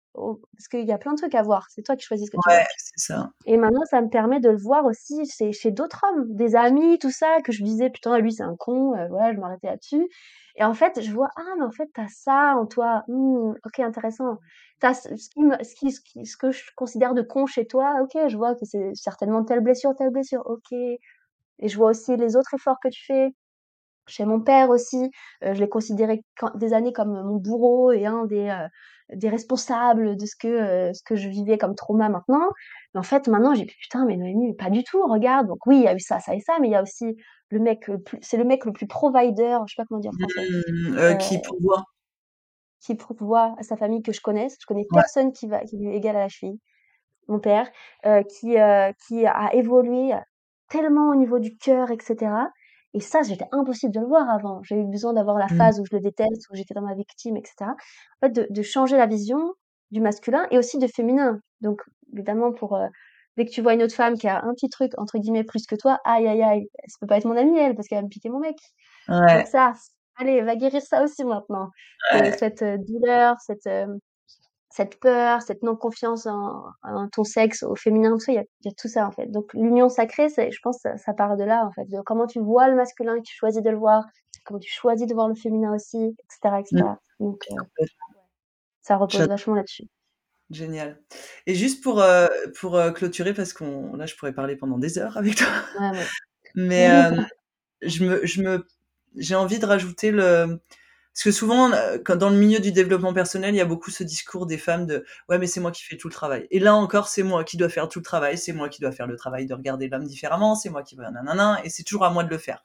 Parce qu'il y a plein de trucs à voir. C'est toi qui choisis ce que tu veux. C'est ça. Et maintenant, ça me permet de le voir aussi chez, chez d'autres hommes, des amis, tout ça, que je disais, putain, lui, c'est un con, euh, voilà, je m'arrêtais là-dessus. Et en fait, je vois, ah, mais en fait, t'as ça en toi. Hmm, ok, intéressant. T'as qui, ce qui- ce que je considère de con chez toi. Ok, je vois que c'est certainement telle blessure, telle blessure. Ok. Et je vois aussi les autres efforts que tu fais. Chez mon père aussi, euh, je l'ai considéré quand- des années comme mon bourreau et un des, euh, des responsables de ce que, euh, ce que je vivais comme trauma maintenant. Mais en fait, maintenant, j'ai dit, putain, mais Noémie, mais pas du tout, regarde. Donc oui, il y a eu ça, ça et ça, mais il y a aussi le mec, le plus- c'est le mec le plus provider, je sais pas comment dire en français, Mmh, euh, qui pourvoit. qui pourvoit à sa famille que je connaisse. Je connais Ouais. personne qui va, qui lui est égal à la cheville. Mon père, qui, qui a évolué tellement au niveau du cœur, etc. et ça, c'était impossible de le voir avant. J'ai eu besoin d'avoir la Mmh. phase où je le déteste, où j'étais dans ma victime et cetera. En fait, de de changer la vision du masculin et aussi de féminin. Donc évidemment pour, heu, dès que tu vois une autre femme qui a un petit truc entre guillemets «plus» que toi, aïe, aïe, aïe, ça peut pas être mon amie elle, parce qu'elle va me piquer mon mec. Donc Ouais. ça, allez, va guérir ça aussi maintenant. Ouais. cette, heu, douleur, cette, hem, cette peur, cette non-confiance en en ton sexe, au féminin, tout ça, il y a il y a tout ça en fait. Donc l'union sacrée, je pense ça ça part de là en fait, de comment tu vois le masculin, que tu choisis de le voir, comment tu choisis de voir le féminin aussi, et cetera, et Mmh. Donc Complètement. ça repose vachement là-dessus. Génial. Et juste pour, heu, pour, heu, clôturer parce qu'on là, je pourrais parler pendant des heures avec toi. Ouais, ouais. Mais hem, je me je me j'ai envie de rajouter le parce que souvent, quand dans le milieu du développement personnel, il y a beaucoup ce discours des femmes de: «Ouais, mais c'est moi qui fais tout le travail» et là encore, c'est moi qui dois faire tout le travail, c'est moi qui dois faire le travail de regarder l'homme différemment, c'est moi qui dois nanana et c'est toujours à moi de le faire.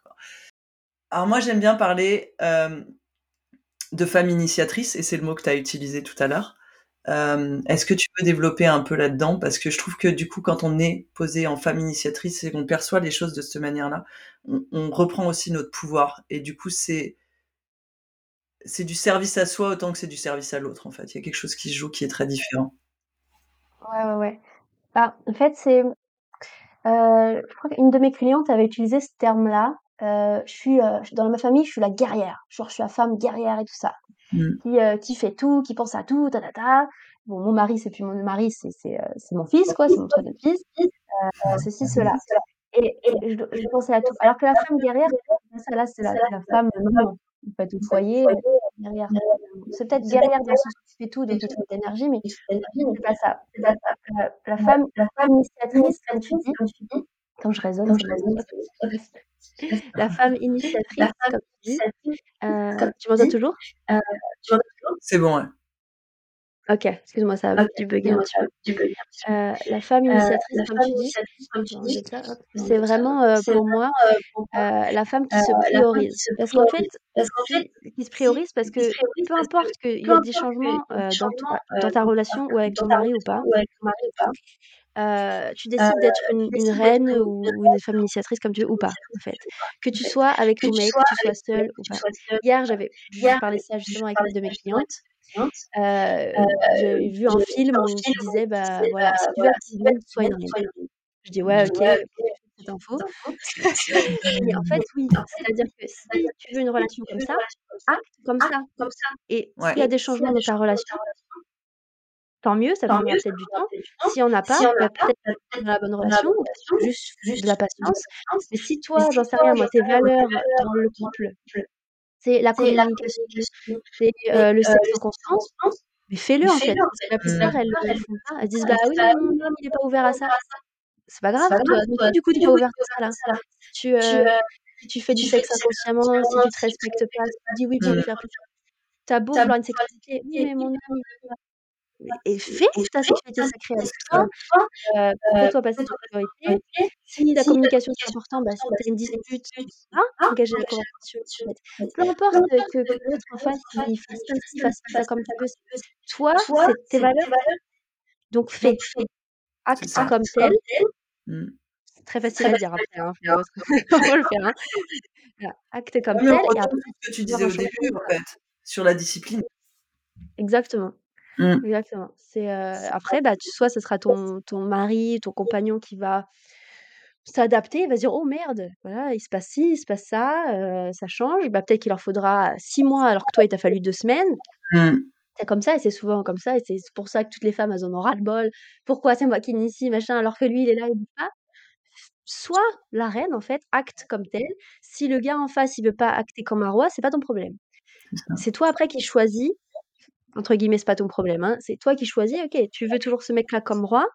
Alors moi, j'aime bien parler, hem, de femme initiatrice et c'est le mot que tu as utilisé tout à l'heure. Hem, est-ce que tu peux développer un peu là-dedans? Parce que je trouve que du coup, quand on est posé en femme initiatrice et qu'on perçoit les choses de cette manière-là, on on reprend aussi notre pouvoir et du coup, c'est c'est du service à soi autant que c'est du service à l'autre, en fait. Il y a quelque chose qui se joue qui est très différent. Ouais, ouais, ouais. Bah, en fait, c'est, heu, je crois qu'une de mes clientes avait utilisé ce terme-là. Heu, je suis, heu, dans ma famille, je suis la guerrière. Genre, je suis la femme guerrière et tout ça. Qui, heu, qui fait tout, qui pense à tout, ta ta ta. Bon, mon mari, c'est plus mon mari, c'est mon fils, quoi, c'est mon troisième fils. Ceci, cela. Et et je je pensais à tout. Alors que la femme guerrière, là, c'est la la femme maman, en fait, au foyer, heu, guerrière. C'est peut-être guerrière dans le sens où tu fais tout, donc tu trouves d'énergie, mais c'est pas ça. La femme la femme initiatrice, comme tu dis quand je raisonne, ça [LAUGHS] La femme initiatrice, comme tu dis, heu, tu m'entends toujours? C'est bon, ouais. OK, excuse-moi, ça a dû bugger un petit peu. Heu, la femme initiatrice, comme tu dis, c'est vraiment, heu, pour moi, la femme qui se priorise. Parce qu'en fait, qui se priorise parce que peu importe qu'il y ait des changements, dans ta relation ou avec ton mari ou pas tu décides d'être une une reine ou une femme initiatrice comme tu veux ou pas, en fait. Que tu sois avec ton mec, que tu sois seule ou pas. Hier, j'avais de ça justement avec une de mes clientes. Heu, j'avais vu un film où qui disait: «Bah, voilà, si tu veux reine, sois une reine». Je dis: «Ouais, OK, cette info». Mais [LAUGHS] en fait, oui, c'est-à-dire que si tu veux une relation comme ça, acte comme ça. Et s'il y a des changements dans ta relation tant mieux, ça prendra peut-être du temps. S'il y en a pas, bah, peut-être dans la bonne relation, juste de la patience. Mais si toi, j'en sais rien moi, tes valeurs dans le couple, c'est la communication, c'est, heu, le sexe en conscience, mais fais-le, en fait. La plupart, elles elles font pas. Elles disent: «Bah oui, mais mon homme, il est pas ouvert à ça». C'est pas grave, du coup, tu es pas ouverte à ça, là? Si tu, si tu fais du sexe inconsciemment, si tu te respectes pas, si tu dis oui pour lui faire plaisir, tu as beau vouloir une sécurité: «Oui, mais mon homme, il peut pas». Et fais ta sexualité sacrée avec toi, fais-toi passer pour priorité. Si la communication, c'est important, bah, si tu as une dispute, va engager la conversation. Peu importe que que l'autre en face, il fasse comme ci, fasse pas comme tu veux. Toi, c'est tes valeurs, donc fais. Acte ça. comme tel. Mmh. C'est très facile à dire après, hein, faut faut le faire, hein. [LAUGHS] Acte comme tel et après ce que tu disais au début, en fait, sur la discipline. Exactement. Mmh. Exactement. C'est, heu, après, bah, tu soit ce sera ton ton mari, ton compagnon qui va s'adapter, il va se dire: «Oh merde, voilà, il se passe ci, il se passe ça, heu, ça change». Bah, peut-être qu'il leur faudra 6 mois alors que toi, il t'a fallu 2 semaines. Mmh. C'est comme ça et c'est souvent comme ça et c'est pour ça que toutes les femmes, elles en ont ras-le-bol. «Pourquoi c'est moi qui initie, machin, alors que lui, il est là, il bouge pas?» Sois la reine, en fait, acte comme tel. Si le gars en face, il veut pas acter comme un roi, c'est pas ton problème. C'est ça. C'est toi après qui choisis, entre guillemets, «c'est pas ton problème», hein, c'est toi qui choisis, OK, tu veux toujours ce mec-là comme roi,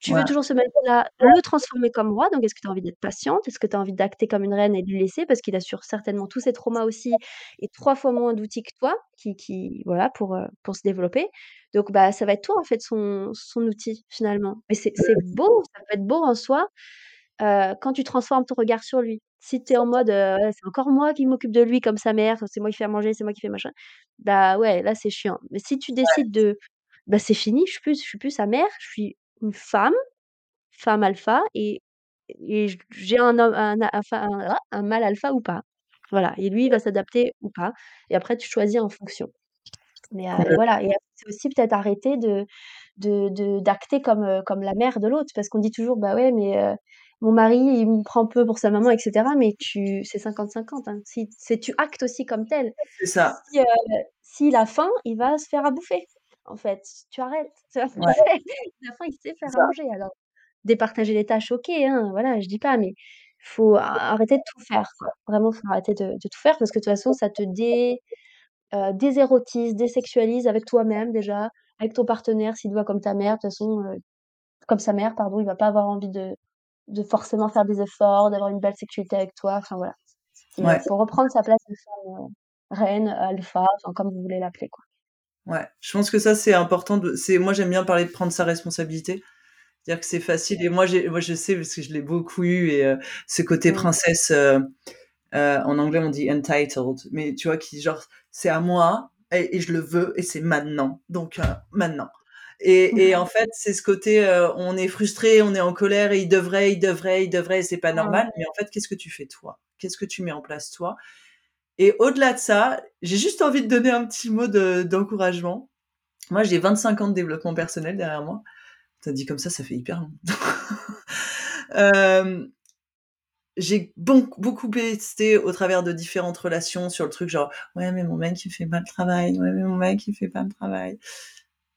tu veux toujours ce mec-là le transformer comme roi, donc est-ce que tu as envie d'être patiente? Est-ce que tu as envie d'acter comme une reine et de lui laisser? Parce qu'il a sur certainement tous ses traumas aussi et 3 fois moins d'outils que toi qui qui voilà, pour, heu, pour se développer. Donc bah, ça va être toi, en fait, son son outil, finalement. Mais c'est beau, ça peut être beau en soi, heu, quand tu transformes ton regard sur lui. Si tu es en mode, heu: «C'est encore moi qui m'occupe de lui comme sa mère, c'est moi qui fais à manger, c'est moi qui fais machin», bah, ouais, là, c'est chiant. Mais si tu décides de: «Bah, c'est fini, je suis plus je suis plus sa mère, je suis une femme, femme alpha et et j'ai un homme un enfin un un mâle alpha ou pas. Voilà et lui, il va s'adapter ou pas et après tu choisis en fonction. Mais heu, voilà et c'est aussi peut-être arrêter de de de d'acter comme, heu, comme la mère de l'autre parce qu'on dit toujours: «Bah ouais, mais heu, mon mari, il me prend peu pour sa maman et cetera», mais tu c'est 50-50, hein. Si c'est tu actes aussi comme tel. C'est ça. Si, heu, s'il a faim, il va se faire à bouffer, en fait. Tu arrêtes, [LAUGHS] tu? Ouais. Il a faim, il sait faire à manger alors départager les tâches, OK, hein, voilà, je dis pas, mais faut arrêter de tout faire, quoi. Vraiment, faut arrêter de de tout faire parce que de toute façon, ça te dé heu, désérotise, désexualise avec toi-même déjà, avec ton partenaire s'il te voit comme ta mère, de toute façon, heu, comme sa mère, pardon, il va pas avoir envie de de forcément faire des efforts, d'avoir une belle sexualité avec toi, enfin voilà. Ouais. faut reprendre sa place de femme, heu, reine, alpha, enfin comme vous voulez l'appeler, quoi. Ouais, je pense que ça, c'est important de c'est moi, j'aime bien parler de prendre sa responsabilité. Dire que c'est facile et moi, moi, je sais parce que je l'ai beaucoup eu et heu, ce côté princesse, heu, en anglais, on dit entitled, mais tu vois, qui genre, c'est à moi et et je le veux et c'est maintenant, donc maintenant. Et et en fait, c'est ce côté, heu, on est frustré, on est en colère et il devrait, il devrait, il devrait et c'est pas normal, mais en fait, qu'est-ce que tu fais toi? Qu'est-ce que tu mets en place toi? Et au-delà de ça, j'ai juste envie de donner un petit mot de d'encouragement. Moi, j'ai 25 ans de développement personnel derrière moi. Ça dit comme ça, ça fait hyper long. Hem, [LAUGHS] j'ai beaucoup pesté au travers de différentes relations sur le truc genre: «Ouais, mais mon mec, il fait pas le travail. Ouais, mais mon mec, il fait pas le travail».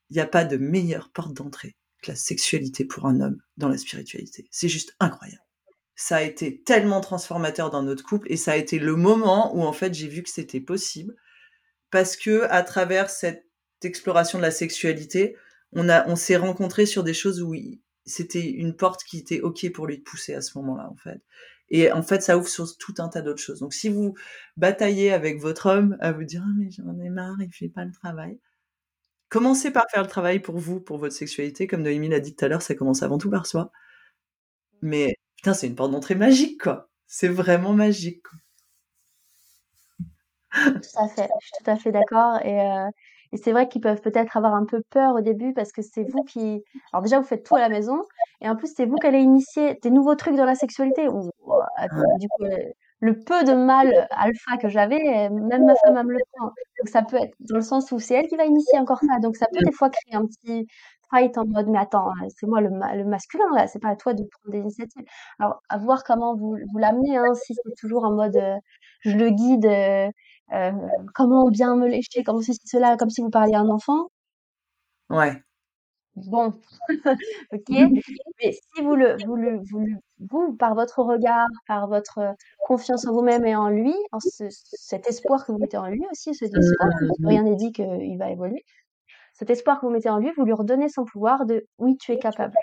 Il y a pas de meilleure porte d'entrée que la sexualité pour un homme dans la spiritualité. C'est juste incroyable. Ça a été tellement transformateur dans notre couple et ça a été le moment où en fait, j'ai vu que c'était possible parce qu'à travers cette exploration de la sexualité, on s'est rencontrés sur des choses où c'était une porte qui était OK pour lui de pousser à ce moment-là, en fait. Et en fait, ça ouvre sur tout un tas d'autres choses. Donc si vous bataillez avec votre homme à vous dire: «Ah mais j'en ai marre, il fait pas le travail», commencez par faire le travail pour vous, pour votre sexualité. Comme Noémie l'a dit tout à l'heure, ça commence avant tout par soi. Mais putain, c'est une porte d'entrée magique, quoi. C'est vraiment magique, quoi. Tout à fait, je suis tout à fait d'accord et et c'est vrai qu'ils peuvent peut-être avoir un peu peur au début parce que c'est vous qui alors déjà vous faites tout à la maison et en plus c'est vous qui allez initier des nouveaux trucs dans la sexualité du coup, heu, le peu de mâles alpha que j'avais, même ma femme me le prend. Donc ça peut être dans le sens où c'est elle qui va initier encore ça, donc ça peut des fois créer un petit fight en mode: «Mais attends, c'est moi le le masculin là, c'est pas à toi de prendre des initiatives». Alors à voir comment vous vous l'amenez, hein, si c'est toujours en mode, heu, je le guide, heu heu, comment bien me lécher, comment ceci, cela, comme si vous parliez à un enfant. Ouais. Bon, [LAUGHS] OK, mais si vous le vous le vous le vous, par votre regard, par votre confiance en vous-même et en lui, en ce cet espoir que vous mettez en lui aussi, cet espoir, rien n'est dit qu'il va évoluer. Cet espoir que vous mettez en lui, vous lui redonnez son pouvoir de: «Oui, tu es capable».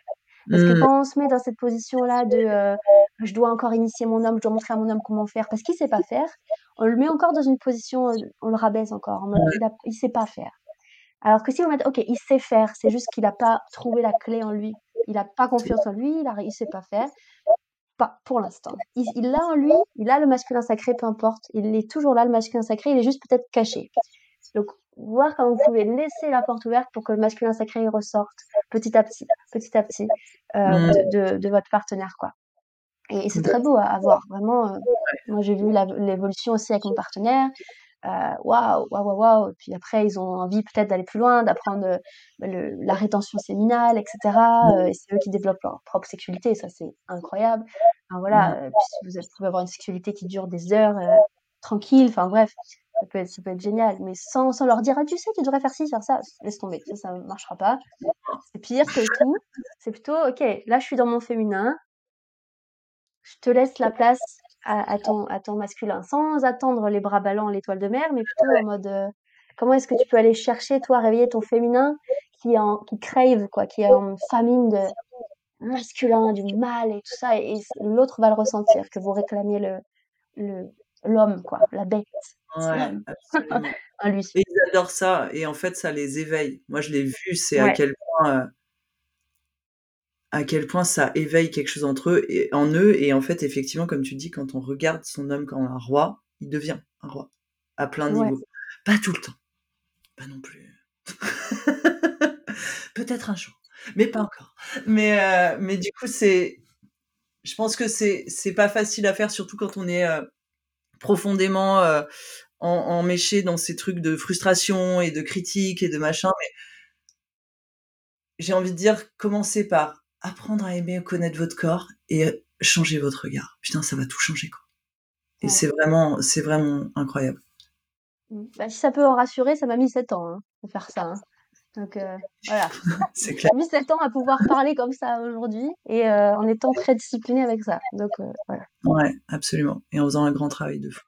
Parce que Mmh. quand on se met dans cette position-là de, heu: «Je dois encore initier mon homme, je dois montrer à mon homme comment faire», parce qu'il sait pas faire, on le met encore dans une position, on le rabaisse encore il il sait pas faire. Alors que si vous mettez: «OK, il sait faire, c'est juste qu'il a pas [LAUGHS] trouvé la clé en lui. Il a pas confiance en lui, il a il sait pas faire». Pas pour l'instant. Il l'a en lui, il a le masculin sacré, peu importe, il est toujours là le masculin sacré, il est juste peut-être caché. Donc voir comment vous pouvez laisser la porte ouverte pour que le masculin sacré, il ressorte petit à petit, petit à petit, heu, Mmh. de de de votre partenaire, quoi. Et et c'est très Complètement. beau à à voir, vraiment, Ouais. moi j'ai vu l'évolution aussi avec mon partenaire, waouh, waouh, waouh, waouh et puis après ils ont envie peut-être d'aller plus loin, d'apprendre, heu, le la rétention séminale et cetera, heu Mmh. et c'est eux qui développent leur propre sexualité ça c'est incroyable. Enfin Mmh. voilà, heu, puis si vous pouvez avoir une sexualité qui dure des heures, heu, tranquille, enfin bref, ça peut être ça peut être génial, mais sans sans leur dire: «Ah tu sais, tu devrais faire ci, faire ça», laisse tomber, ça, ça marchera pas. C'est pire que tout, c'est plutôt: «OK, là je suis dans mon féminin» «je te laisse la place à à ton à ton masculin». Sans attendre les bras ballants, l'étoile de mer, mais plutôt en mode, heu, comment est-ce que tu peux aller chercher, toi, réveiller ton féminin qui est en qui crave quoi, qui est en famine de masculin, du mâle et tout ça et l'autre va le ressentir, que vous réclamiez le le l'homme quoi, la bête, Ouais, l'homme [LAUGHS] lui. et ils adorent ça et en fait, ça les éveille. Moi, je l'ai vu, c'est à quel point, heu à quel point ça éveille quelque chose entre eux et en eux et en fait, effectivement, comme tu dis, quand on regarde son homme comme un roi, il devient un roi, à plein Ouais. niveaux. Pas tout le temps, pas non plus. [LAUGHS] Peut-être un jour, mais pas encore. Mais heu, mais du coup, c'est je pense que c'est c'est pas facile à faire, surtout quand on est euh, profondément euh, en, emméché dans ces trucs de frustration et de critique et de machin. Mais j'ai envie de dire, commencez par apprendre à aimer, connaître votre corps et changer votre regard. Putain, ça va tout changer quoi. Et c'est vraiment, c'est vraiment incroyable. Mmh. Bah, si ça peut en rassurer, ça m'a mis 7 ans hein, de faire ça. Hein. Donc euh, voilà. [LAUGHS] c'est clair. J'ai mis 7 ans à pouvoir parler comme ça aujourd'hui et euh, en étant très discipliné avec ça. Donc euh, voilà. Ouais, absolument. Et en faisant un grand travail de fou.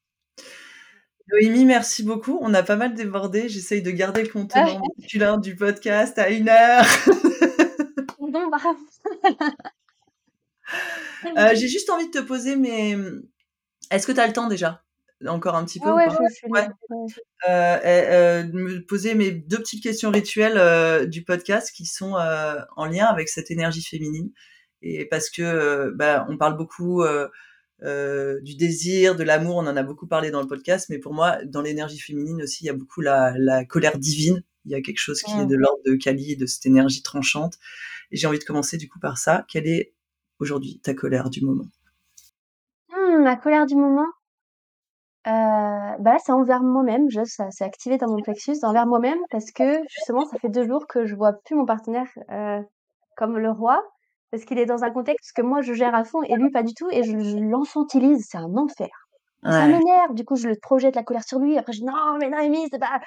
Noémie, merci beaucoup. On a pas mal débordé. J'essaye de garder le [LAUGHS] masculin du podcast à une heure. [LAUGHS] bon, bah. [LAUGHS] J'ai juste envie de te poser, mais est-ce que tu as le temps déjà? Encore un petit peu ouais, je, ouais. Euh, euh, me poser mes deux petites questions rituelles euh, du podcast qui sont euh, en lien avec cette énergie féminine et parce que euh, bah, on parle beaucoup du désir, de l'amour, on en a beaucoup parlé dans le podcast, mais pour moi, dans l'énergie féminine aussi, il y a beaucoup la, la colère divine. Il y a quelque chose qui est de l'ordre de Kali, de cette énergie tranchante. Et j'ai envie de commencer du coup par ça. Quelle est aujourd'hui ta colère du moment? Mmh, Ma colère du moment? Heu, bah, là, c'est envers moi-même, je ça s'est activé dans mon plexus, envers moi-même parce que justement, ça fait 2 jours que je vois plus mon partenaire, heu, comme le roi, parce qu'il est dans un contexte que moi je gère à fond et lui pas du tout et je je l'enfantilise, c'est un enfer. Ça m'énerve, du coup je le projette la colère sur lui, après je dis: «Non mais Noémie, c'est pas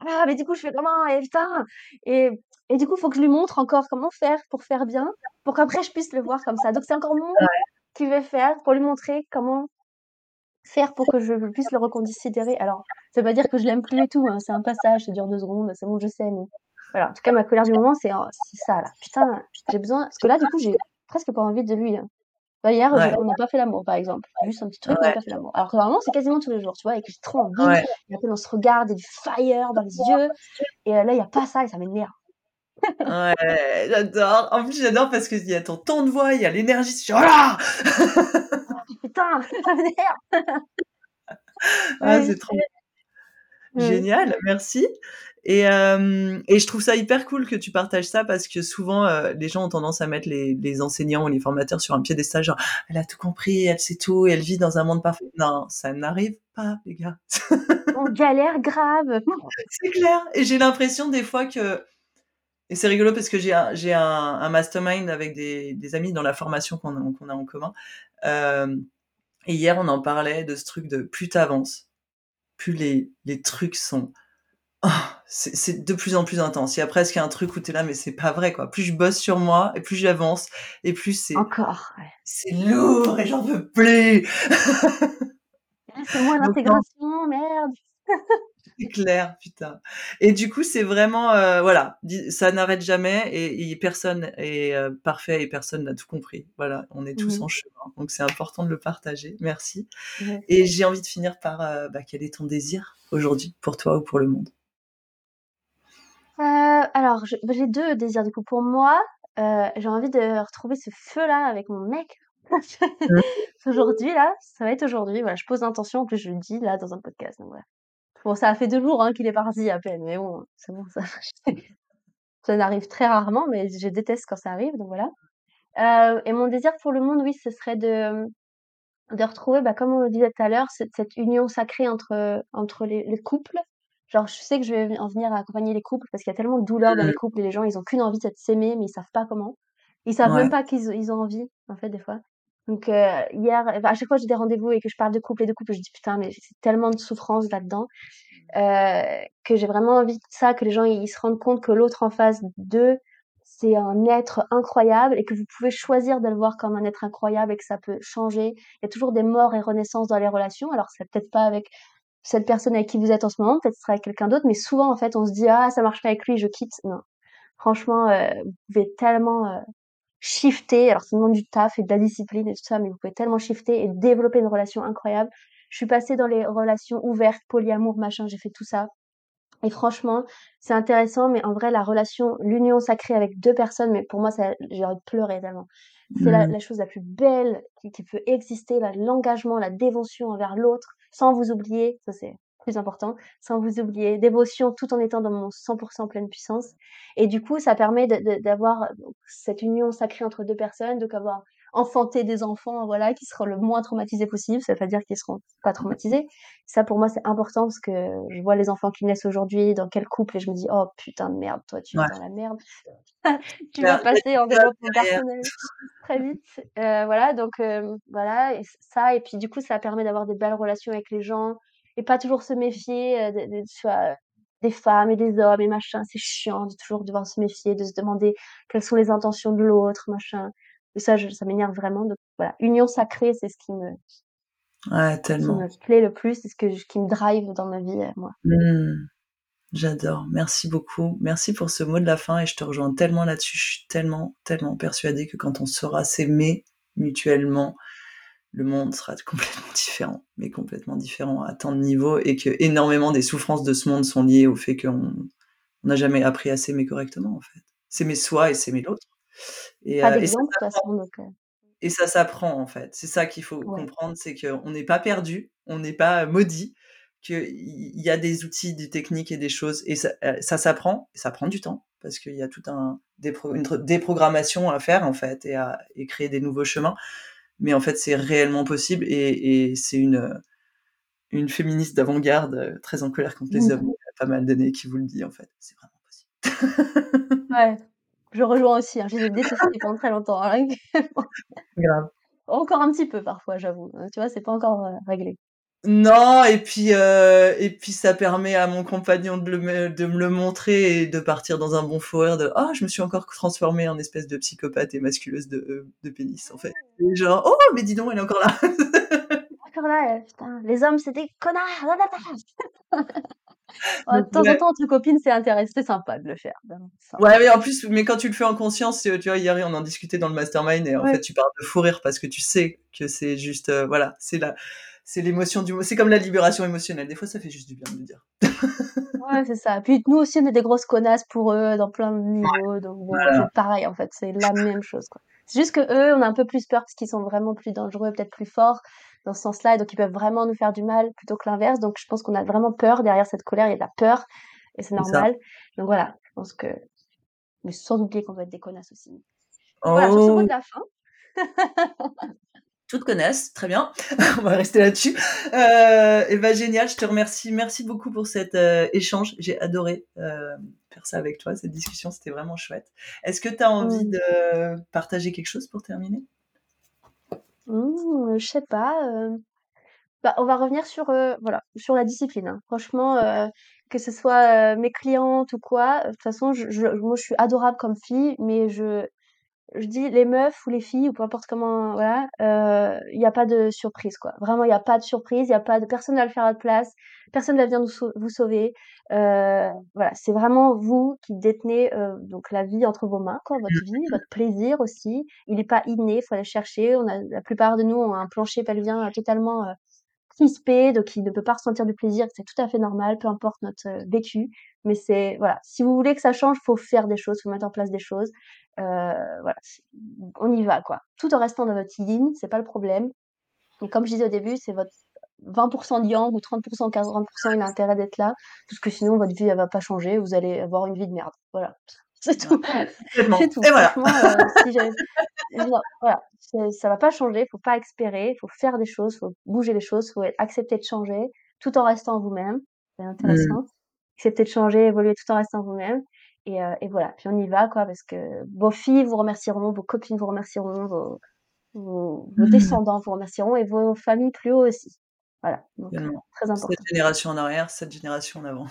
ah mais du coup je fais comment? Et putain!» et et du coup, il faut que je lui montre encore comment faire pour faire bien, pour qu'après je puisse le voir comme ça. Donc c'est encore moi qui vais faire pour lui montrer comment faire pour que je puisse le reconsidérer. Alors, ça veut pas dire que je l'aime plus et tout, hein, c'est un passage, ça dure deux secondes, c'est bon, je sais, mais voilà. En tout cas, ma colère du moment, c'est oh, ça, là. Putain, j'ai besoin. Parce que là, du coup, j'ai presque pas envie de lui. Hein. Bah, hier, on n'a pas fait l'amour, par exemple. Juste un petit truc, on n'a pas fait l'amour. Alors que normalement, c'est quasiment tous les jours, tu vois, et que j'ai trop envie. Et après, on se regarde, et du fire dans les yeux. Et euh, là, il n'y a pas ça, et ça m'énerve. ouais, j'adore. En plus, j'adore parce qu'il y a ton ton de voix, il y a l'énergie. Voilà putain, [LAUGHS] ça m'énerve. ah, c'est trop génial, merci. Et, euh, et, je trouve ça hyper cool que tu partages ça parce que souvent euh, les gens ont tendance à mettre les, les, enseignants ou les formateurs sur un piédestal genre elle a tout compris, elle sait tout, elle vit dans un monde parfait. Non, ça n'arrive pas, les gars. On galère grave. [LAUGHS] C'est clair. Et j'ai l'impression des fois que et c'est rigolo parce que j'ai un, j'ai un, un, mastermind avec des, des, amis dans la formation qu'on a, qu'on a en commun. Euh, et hier, on en parlait de ce truc de plus t'avances, plus les, les trucs sont... Oh, c'est de plus en plus intense. Il y a presque un truc où t'es là, mais c'est pas vrai, quoi. Plus je bosse sur moi, et plus j'avance, et plus c'est... Encore, ouais. C'est lourd, et j'en veux plus [LAUGHS] C'est moi l'intégration, merde [LAUGHS] C'est clair, putain. Et du coup, c'est vraiment, euh, voilà, ça n'arrête jamais et, personne est euh, parfait et personne n'a tout compris. Voilà, on est tous mmh en chemin. Donc, c'est important de le partager. Merci. Et j'ai envie de finir par, euh, bah, quel est ton désir aujourd'hui pour toi ou pour le monde? Alors, bah, j'ai deux désirs du coup. Pour moi, j'ai envie de retrouver ce feu-là avec mon mec. Mmh. [LAUGHS] aujourd'hui, là, ça va être aujourd'hui. Voilà, je pose l'intention, en plus je le dis là dans un podcast. Donc voilà. Bon, ça a fait deux jours hein, qu'il est parti à peine, mais bon, c'est bon, ça. [LAUGHS] ça n'arrive très rarement, mais je déteste quand ça arrive, donc voilà. Euh, et mon désir pour le monde, oui, ce serait de, de retrouver, bah, comme on le disait tout à l'heure, cette, cette union sacrée entre, entre les, les, couples. Genre, je sais que je vais en venir à accompagner les couples parce qu'il y a tellement de douleur dans les mmh. couples et les gens, ils ont qu'une envie, c'est de s'aimer, mais ils savent pas comment. Ils savent même pas qu'ils ils ont envie, en fait, des fois. Donc euh, hier, à chaque fois que j'ai des rendez-vous et que je parle de couple et de couple, je dis putain mais c'est tellement de souffrance là-dedans euh, que j'ai vraiment envie de ça, que les gens ils se rendent compte que l'autre en face d'eux c'est un être incroyable et que vous pouvez choisir de le voir comme un être incroyable et que ça peut changer. Il y a toujours des morts et renaissances dans les relations. Alors c'est peut-être pas avec cette personne avec qui vous êtes en ce moment, peut-être ce sera avec quelqu'un d'autre, mais souvent en fait on se dit ah ça marche pas avec lui, je quitte. Non, franchement euh, vous pouvez tellement euh, shifter. Alors, ça demande du taf et de la discipline et tout ça, mais vous pouvez tellement shifter et développer une relation incroyable. Je suis passée dans les relations ouvertes, polyamour, machin, j'ai fait tout ça. Et franchement, c'est intéressant, mais en vrai, la relation, l'union sacrée avec deux personnes, mais pour moi, j'ai envie de pleurer tellement. C'est la, mmh. chose la plus belle qui, qui peut exister, l'engagement, la dévotion envers l'autre, sans vous oublier. Ça, c'est plus important, sans vous oublier, dévotion tout en étant dans mon 100% pleine puissance. Et du coup, ça permet d'avoir cette union sacrée entre deux personnes, donc avoir enfanter des enfants, voilà, qui seront le moins traumatisés possible. Ça veut pas dire qu'ils seront pas traumatisés. Ça, pour moi, c'est important parce que je vois les enfants qui naissent aujourd'hui, dans quel couple, et je me dis: «Oh putain de merde, toi, tu es dans la merde. [LAUGHS] Tu vas passer en développement personnel très vite». Heu, voilà, donc heu, voilà et ça et puis du coup, ça permet d'avoir des belles relations avec les gens et pas toujours se méfier, heu, de de tu vois, des femmes et des hommes et machin. C'est chiant de toujours devoir se méfier, de se demander quelles sont les intentions de l'autre, machin. Et ça, je ça m'énerve vraiment. Donc voilà, union sacrée, c'est ce qui me Ouais, qui tellement. me plaît le plus, c'est ce que qui me drive dans ma vie, heu, moi. Mmh. J'adore. Merci beaucoup. Merci pour ce mot de la fin et je te rejoins tellement là-dessus. Je suis tellement, tellement persuadée que quand on saura s'aimer mutuellement, le monde sera [LAUGHS] complètement différent, mais complètement différent à tant de niveaux et qu'énormément des souffrances de ce monde sont liées au fait qu'on on n'a jamais appris à s'aimer correctement, en fait. S'aimer soi et s'aimer l'autre et Pas et ça d'exemple de toute s'apprend façon, donc heu et ça s'apprend, en fait. C'est ça qu'il faut Ouais. comprendre, c'est qu'on n'est pas perdus, on n'est pas maudits, qu'il y a des outils, des techniques et des choses et ça, s'apprend, ça prend du temps parce qu'il y a tout un une déprogrammation à faire, en fait et à et créer des nouveaux chemins. Mais en fait, c'est réellement possible et et c'est une, une féministe d'avant-garde, très en colère contre les hommes, il y a pas mal d'années qui vous le dit, en fait. C'est vraiment possible. Ouais, je rejoins aussi, hein, je les ai détestés pendant très longtemps, hein, Grave. Encore un petit peu parfois, j'avoue, heu, tu vois, c'est pas encore, heu, réglé. Non et puis, heu et puis ça permet à mon compagnon de le me de me le montrer et de partir dans un bon fou rire de: «Ah, je me suis encore transformée en espèce de psychopathe et masculeuse de de pénis, en fait». Et genre: «Oh, mais dis donc, elle est encore là!» Encore là, putain, les hommes, c'est des connards! De temps en temps, entre copines, c'est intéress c'est sympa de le faire, Ouais, mais en plus, mais quand tu le fais en conscience, tu vois, hier, on en discutait dans le mastermind et en fait, tu parles de fou rire parce que tu sais que c'est juste, heu, voilà, c'est la c'est l'émotion du c'est comme la libération émotionnelle. Des fois, ça fait juste du bien de le dire. Ouais, c'est ça. Puis nous aussi, on est des grosses connasses pour eux, dans plein de niveaux, donc bon, voilà. c'est pareil, en fait, c'est la même chose, quoi. C'est juste qu'eux, on a un peu plus peur parce qu'ils sont vraiment plus dangereux, peut-être plus forts dans ce sens-là et donc ils peuvent vraiment nous faire du mal plutôt que l'inverse. Donc je pense qu'on a vraiment peur derrière cette colère, il y a de la peur et c'est normal. Donc voilà, je pense que mais sans oublier qu'on doit être des connasses aussi. Donc voilà, sur ce mot Oh! de la fin Toutes connaissent, très bien. [LAUGHS] On va rester là-dessus. Heu et bah, génial, je te remercie. Merci beaucoup pour cet, heu, échange. J'ai adoré, heu, faire ça avec toi, cette discussion, c'était vraiment chouette. Est-ce que tu as envie Mmh. de partager quelque chose pour terminer? Mmh, je sais pas, heu, bah, on va revenir sur, heu, voilà, sur la discipline, hein. Franchement, heu, que ce soit, mes clientes ou quoi, de toute façon, je je moi, je suis adorable comme fille, mais je je dis les meufs ou les filles ou peu importe comment voilà, il y a pas de surprise, quoi. Vraiment, il y a pas de surprise, il y a pas de personne va le faire à votre place, personne va venir vous sauver. Heu, voilà, c'est vraiment vous qui détenez, heu, donc la vie entre vos mains, quoi, votre vie, votre plaisir aussi. Il est pas inné, faut aller le chercher. On a la plupart de nous ont un plancher pelvien, heu, totalement, heu, crispé, donc il ne peut pas ressentir du plaisir. C'est tout à fait normal, peu importe notre, heu, vécu. Mais c'est voilà, si vous voulez que ça change, faut faire des choses, faut mettre en place des choses. Heu, voilà, on y va, quoi. Tout en restant dans votre yin, c'est pas le problème. Et comme je disais au début, c'est votre 20% de yang ou 30% 40% il a intérêt d'être là, parce que sinon votre vie, elle va pas changer, vous allez avoir une vie de merde. Voilà, [LAUGHS] c'est tout. C'est tout. et voilà. Si [LAUGHS] non, voilà, ça va pas changer, faut pas espérer, faut faire des choses, faut bouger les choses, faut accepter de changer, tout en restant vous-même. C'est Mmh. intéressant. Accepter de changer, évoluer tout en restant vous-même et heu et voilà, puis on y va, quoi, parce que vos filles vous remercieront, vos copines vous remercieront, vos vos vos Mmh. descendants vous remercieront et vos familles plus haut aussi. Voilà, donc Tellement. très 7 important. générations en arrière, 7 générations en avant.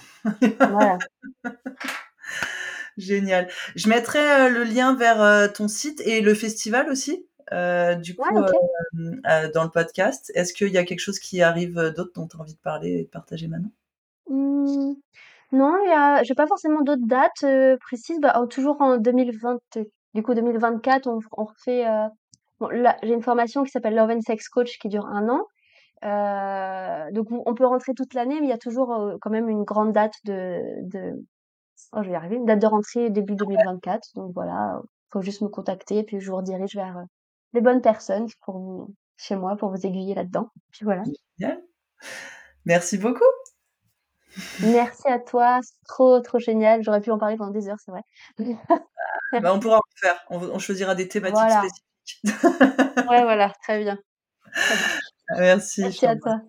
Voilà. [LAUGHS] Génial. Je mettrai, heu, le lien vers, heu, ton site et le festival aussi, du Ouais, coup, dans le podcast. Est-ce qu'il y a quelque chose qui arrive, d'autre dont tu as envie de parler et de partager maintenant? Mmh, non, a j'ai pas forcément d'autres dates, précises. Bah, en toujours en 2020 du coup 2024, on on refait, bon j'ai une formation qui s'appelle Love and Sex Coach qui dure 1 an. Heu, donc on peut rentrer toute l'année, mais il y a toujours, heu, quand même une grande date de de oh, je vais y arriver, une date de rentrée début Ouais. 2024. Donc voilà, faut juste me contacter, puis je vous redirige vers, heu, les bonnes personnes pour vous chez moi, pour vous aiguiller là-dedans. Puis voilà. Génial. Merci beaucoup. Merci à toi, c'est trop, trop génial. J'aurais pu en parler pendant des heures, c'est vrai. Bah, on pourra en refaire. On choisira des thématiques Voilà. spécifiques. Ouais, [LAUGHS] voilà, très bien. Merci, Merci à toi.